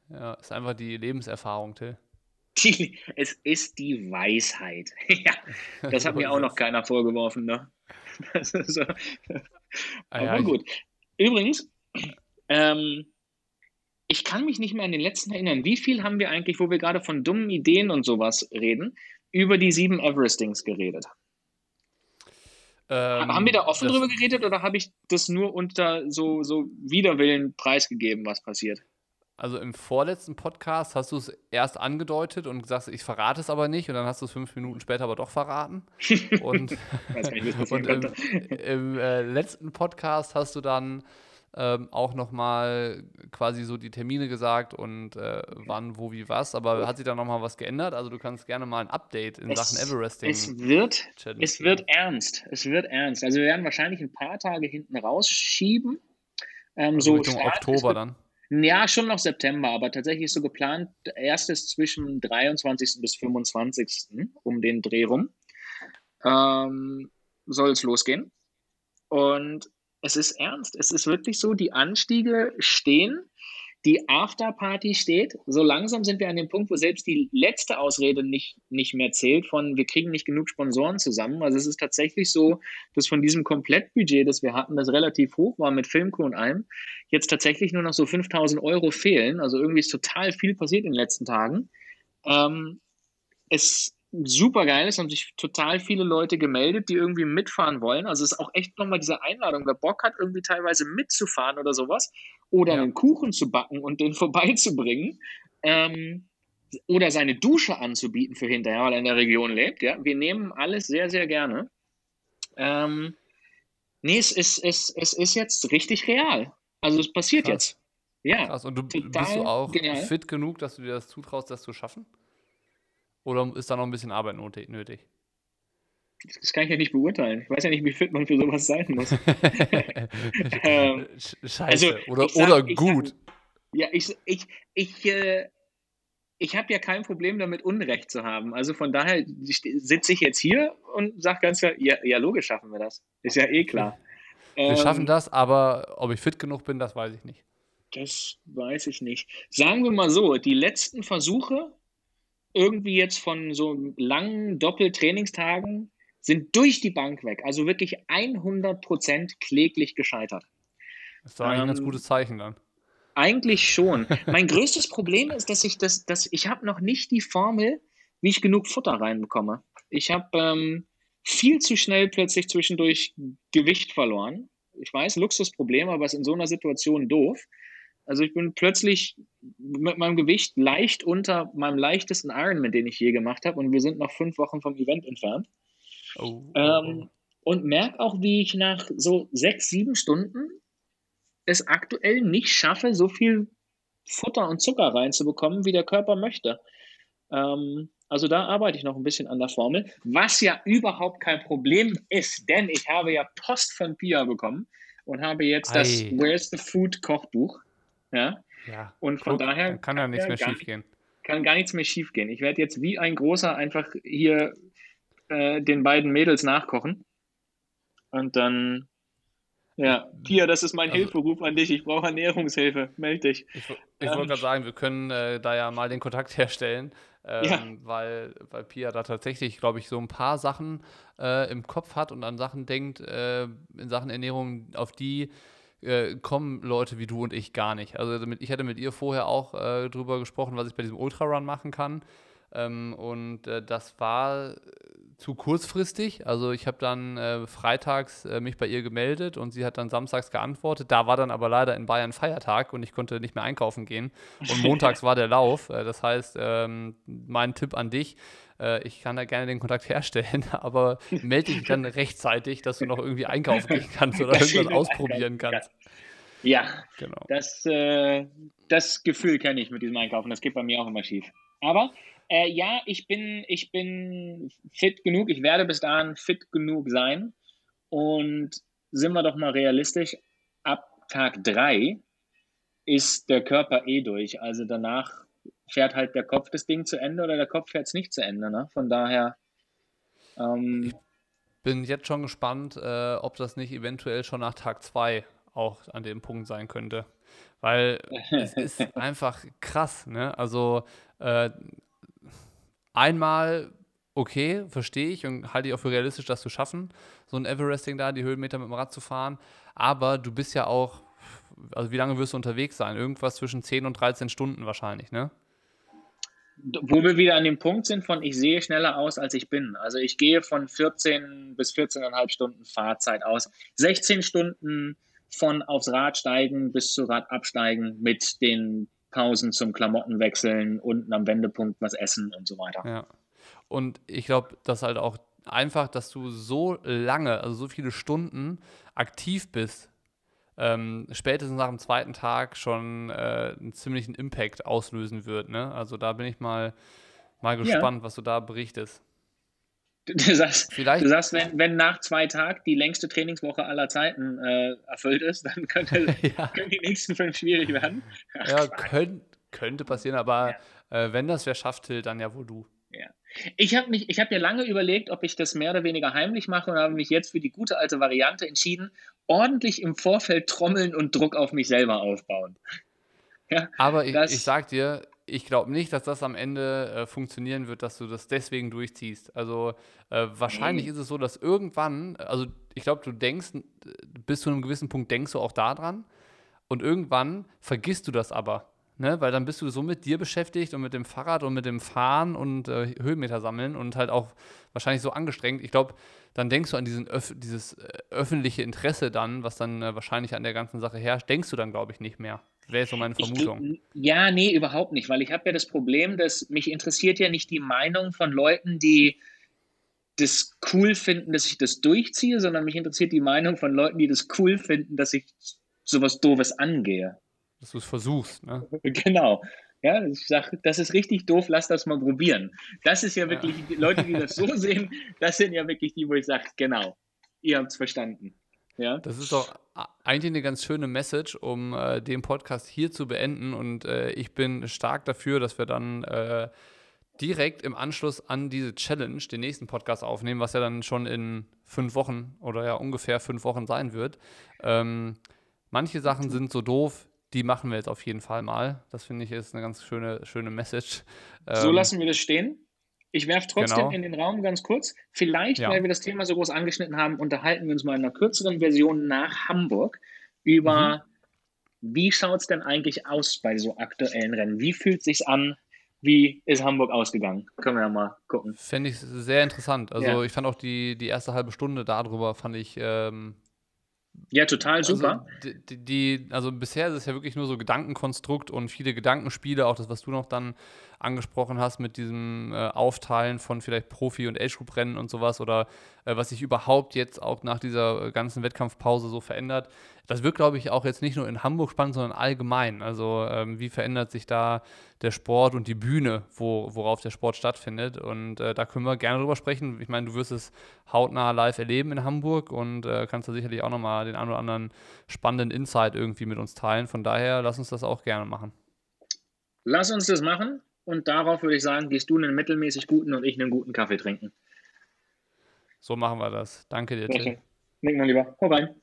A: Ja, ist einfach die Lebenserfahrung, Till.
B: Die, es ist die Weisheit. ja, das hat mir auch noch keiner vorgeworfen, ne? so. Ah, Aber ja, gut. Übrigens, ähm, ich kann mich nicht mehr an den letzten erinnern. Wie viel haben wir eigentlich, wo wir gerade von dummen Ideen und sowas reden, über die sieben Everestings geredet? Ähm, haben wir da offen drüber geredet oder habe ich das nur unter so, so Widerwillen preisgegeben, was passiert?
A: Also im vorletzten Podcast hast du es erst angedeutet und gesagt, ich verrate es aber nicht und dann hast du es fünf Minuten später aber doch verraten. Und, und im, im äh, letzten Podcast hast du dann ähm, auch nochmal quasi so die Termine gesagt und äh, wann, wo, wie, was. Aber hat sich da nochmal was geändert? Also du kannst gerne mal ein Update in es, Sachen Everesting.
B: Es wird, es wird ernst. Es wird ernst. Also wir werden wahrscheinlich ein paar Tage hinten rausschieben.
A: Ähm, also so Richtung Oktober dann.
B: Ja, schon noch September, aber tatsächlich ist so geplant, erstes zwischen 23. bis 25. um den Dreh rum ähm, soll es losgehen. Und es ist ernst. Es ist wirklich so, die Anstiege stehen, die Afterparty steht. So langsam sind wir an dem Punkt, wo selbst die letzte Ausrede nicht, nicht mehr zählt von, wir kriegen nicht genug Sponsoren zusammen. Also es ist tatsächlich so, dass von diesem Komplettbudget, das wir hatten, das relativ hoch war mit Filmcrew und allem, jetzt tatsächlich nur noch so 5000 Euro fehlen. Also irgendwie ist total viel passiert in den letzten Tagen. Ähm, es super geil. Es haben sich total viele Leute gemeldet, die irgendwie mitfahren wollen. Also es ist auch echt nochmal diese Einladung. Wer Bock hat, irgendwie teilweise mitzufahren oder sowas oder ja. einen Kuchen zu backen und den vorbeizubringen ähm, oder seine Dusche anzubieten für hinterher, weil er in der Region lebt. Ja, wir nehmen alles sehr, sehr gerne. Ähm, nee, es ist, es, es ist jetzt richtig real. Also es passiert Krass. jetzt.
A: Ja. Krass. Und du bist du auch genial. fit genug, dass du dir das zutraust, das zu schaffen? Oder ist da noch ein bisschen Arbeit nötig?
B: Das kann ich ja nicht beurteilen. Ich weiß ja nicht, wie fit man für sowas sein muss.
A: ähm, Scheiße. Also, oder, sag, oder gut.
B: Sag, ja, ich, ich, ich, äh, ich habe ja kein Problem damit, Unrecht zu haben. Also von daher sitze ich jetzt hier und sage ganz klar, ja, ja, logisch schaffen wir das. Ist ja eh klar.
A: Wir ähm, schaffen das, aber ob ich fit genug bin, das weiß ich nicht.
B: Das weiß ich nicht. Sagen wir mal so, die letzten Versuche irgendwie jetzt von so langen Doppeltrainingstagen sind durch die Bank weg. Also wirklich 100% kläglich gescheitert.
A: Das war ähm, ein ganz gutes Zeichen dann.
B: Eigentlich schon. mein größtes Problem ist, dass ich das, dass ich habe noch nicht die Formel, wie ich genug Futter reinbekomme. Ich habe ähm, viel zu schnell plötzlich zwischendurch Gewicht verloren. Ich weiß, Luxusproblem, aber es ist in so einer Situation doof. Also ich bin plötzlich mit meinem Gewicht leicht unter meinem leichtesten Ironman, den ich je gemacht habe, und wir sind noch fünf Wochen vom Event entfernt. Oh, oh, ähm, oh. Und merke auch, wie ich nach so sechs, sieben Stunden es aktuell nicht schaffe, so viel Futter und Zucker reinzubekommen, wie der Körper möchte. Ähm, also da arbeite ich noch ein bisschen an der Formel, was ja überhaupt kein Problem ist, denn ich habe ja Post von Pia bekommen und habe jetzt Ei. das Where's the Food Kochbuch. Ja.
A: ja. Und von Guck, daher kann ja nichts mehr schief gehen.
B: Kann gar nichts mehr schief gehen. Ich werde jetzt wie ein großer einfach hier äh, den beiden Mädels nachkochen. Und dann ja, Pia, das ist mein also, Hilferuf an dich. Ich brauche Ernährungshilfe. Meld dich.
A: Ich, ich ähm, wollte gerade sagen, wir können äh, da ja mal den Kontakt herstellen, ähm, ja. weil, weil Pia da tatsächlich, glaube ich, so ein paar Sachen äh, im Kopf hat und an Sachen denkt, äh, in Sachen Ernährung, auf die äh, kommen Leute wie du und ich gar nicht. Also damit, ich hatte mit ihr vorher auch äh, drüber gesprochen, was ich bei diesem Ultrarun machen kann. Ähm, und äh, das war zu kurzfristig. Also ich habe dann äh, freitags äh, mich bei ihr gemeldet und sie hat dann samstags geantwortet. Da war dann aber leider in Bayern Feiertag und ich konnte nicht mehr einkaufen gehen. Und montags war der Lauf. Äh, das heißt, ähm, mein Tipp an dich, äh, ich kann da gerne den Kontakt herstellen, aber melde dich dann rechtzeitig, dass du noch irgendwie einkaufen gehen kannst oder irgendwas ausprobieren kannst.
B: Ja, genau. das, äh, das Gefühl kenne ich mit diesem Einkaufen. Das geht bei mir auch immer schief. Aber äh, ja, ich bin, ich bin fit genug. Ich werde bis dahin fit genug sein. Und sind wir doch mal realistisch, ab Tag 3 ist der Körper eh durch. Also danach fährt halt der Kopf das Ding zu Ende oder der Kopf fährt es nicht zu Ende. Ne? Von daher.
A: Ähm, ich bin jetzt schon gespannt, äh, ob das nicht eventuell schon nach Tag 2 auch an dem Punkt sein könnte. Weil es ist einfach krass, ne? Also äh, einmal okay, verstehe ich und halte ich auch für realistisch, das zu schaffen, so ein Everesting da, die Höhenmeter mit dem Rad zu fahren. Aber du bist ja auch, also wie lange wirst du unterwegs sein? Irgendwas zwischen 10 und 13 Stunden wahrscheinlich, ne?
B: Wo wir wieder an dem Punkt sind von, ich sehe schneller aus, als ich bin. Also ich gehe von 14 bis 14,5 Stunden Fahrzeit aus. 16 Stunden von aufs Rad steigen bis zu Rad absteigen mit den Pausen zum Klamotten wechseln, unten am Wendepunkt was essen und so weiter.
A: Ja. Und ich glaube, dass halt auch einfach, dass du so lange, also so viele Stunden aktiv bist, ähm, spätestens nach dem zweiten Tag schon äh, einen ziemlichen Impact auslösen wird. Ne? Also da bin ich mal, mal gespannt, ja. was du da berichtest.
B: Du sagst, Vielleicht. du sagst wenn, wenn nach zwei Tagen die längste Trainingswoche aller Zeiten äh, erfüllt ist, dann könnte, ja. können die nächsten fünf schwierig werden.
A: Ach, ja, könnt, könnte passieren, aber ja. äh, wenn das wer schafft, Till, dann ja wohl du.
B: Ja. Ich habe mich, ja lange überlegt, ob ich das mehr oder weniger heimlich mache und habe mich jetzt für die gute alte Variante entschieden, ordentlich im Vorfeld trommeln und Druck auf mich selber aufbauen.
A: Ja, aber ich, ich sag dir, ich glaube nicht, dass das am Ende äh, funktionieren wird, dass du das deswegen durchziehst. Also äh, wahrscheinlich mhm. ist es so, dass irgendwann, also ich glaube, du denkst, bis zu einem gewissen Punkt denkst du auch daran und irgendwann vergisst du das aber. Ne? Weil dann bist du so mit dir beschäftigt und mit dem Fahrrad und mit dem Fahren und äh, Höhenmeter sammeln und halt auch wahrscheinlich so angestrengt. Ich glaube, dann denkst du an diesen Öf dieses äh, öffentliche Interesse dann, was dann äh, wahrscheinlich an der ganzen Sache herrscht, denkst du dann, glaube ich, nicht mehr. Wäre so meine Vermutung.
B: Ich, ja, nee, überhaupt nicht, weil ich habe ja das Problem, dass mich interessiert ja nicht die Meinung von Leuten, die das cool finden, dass ich das durchziehe, sondern mich interessiert die Meinung von Leuten, die das cool finden, dass ich sowas Doofes angehe.
A: Dass du es versuchst, ne?
B: Genau. Ja, ich sage, das ist richtig doof, lass das mal probieren. Das ist ja wirklich, ja. Leute, die das so sehen, das sind ja wirklich die, wo ich sage, genau, ihr habt es verstanden. Ja.
A: Das ist doch eigentlich eine ganz schöne Message, um äh, den Podcast hier zu beenden. Und äh, ich bin stark dafür, dass wir dann äh, direkt im Anschluss an diese Challenge den nächsten Podcast aufnehmen, was ja dann schon in fünf Wochen oder ja ungefähr fünf Wochen sein wird. Ähm, manche Sachen sind so doof, die machen wir jetzt auf jeden Fall mal. Das finde ich ist eine ganz schöne, schöne Message.
B: Ähm, so lassen wir das stehen. Ich werfe trotzdem genau. in den Raum ganz kurz. Vielleicht, ja. weil wir das Thema so groß angeschnitten haben, unterhalten wir uns mal in einer kürzeren Version nach Hamburg über mhm. wie schaut es denn eigentlich aus bei so aktuellen Rennen? Wie fühlt es sich an? Wie ist Hamburg ausgegangen? Können wir ja mal gucken.
A: Fände ich sehr interessant. Also ja. ich fand auch die, die erste halbe Stunde darüber, fand ich ähm,
B: ja, total
A: also
B: super.
A: Also, die, die, also bisher ist es ja wirklich nur so Gedankenkonstrukt und viele Gedankenspiele, auch das, was du noch dann angesprochen hast mit diesem äh, Aufteilen von vielleicht Profi- und Age-Group-Rennen und sowas oder äh, was sich überhaupt jetzt auch nach dieser ganzen Wettkampfpause so verändert. Das wird, glaube ich, auch jetzt nicht nur in Hamburg spannend, sondern allgemein. Also ähm, wie verändert sich da der Sport und die Bühne, wo, worauf der Sport stattfindet. Und äh, da können wir gerne drüber sprechen. Ich meine, du wirst es hautnah live erleben in Hamburg und äh, kannst da sicherlich auch nochmal den einen oder anderen spannenden Insight irgendwie mit uns teilen. Von daher, lass uns das auch gerne machen.
B: Lass uns das machen. Und darauf würde ich sagen, gehst du einen mittelmäßig guten und ich einen guten Kaffee trinken.
A: So machen wir das. Danke dir,
B: Tim. Nick, mein Lieber. Hau rein.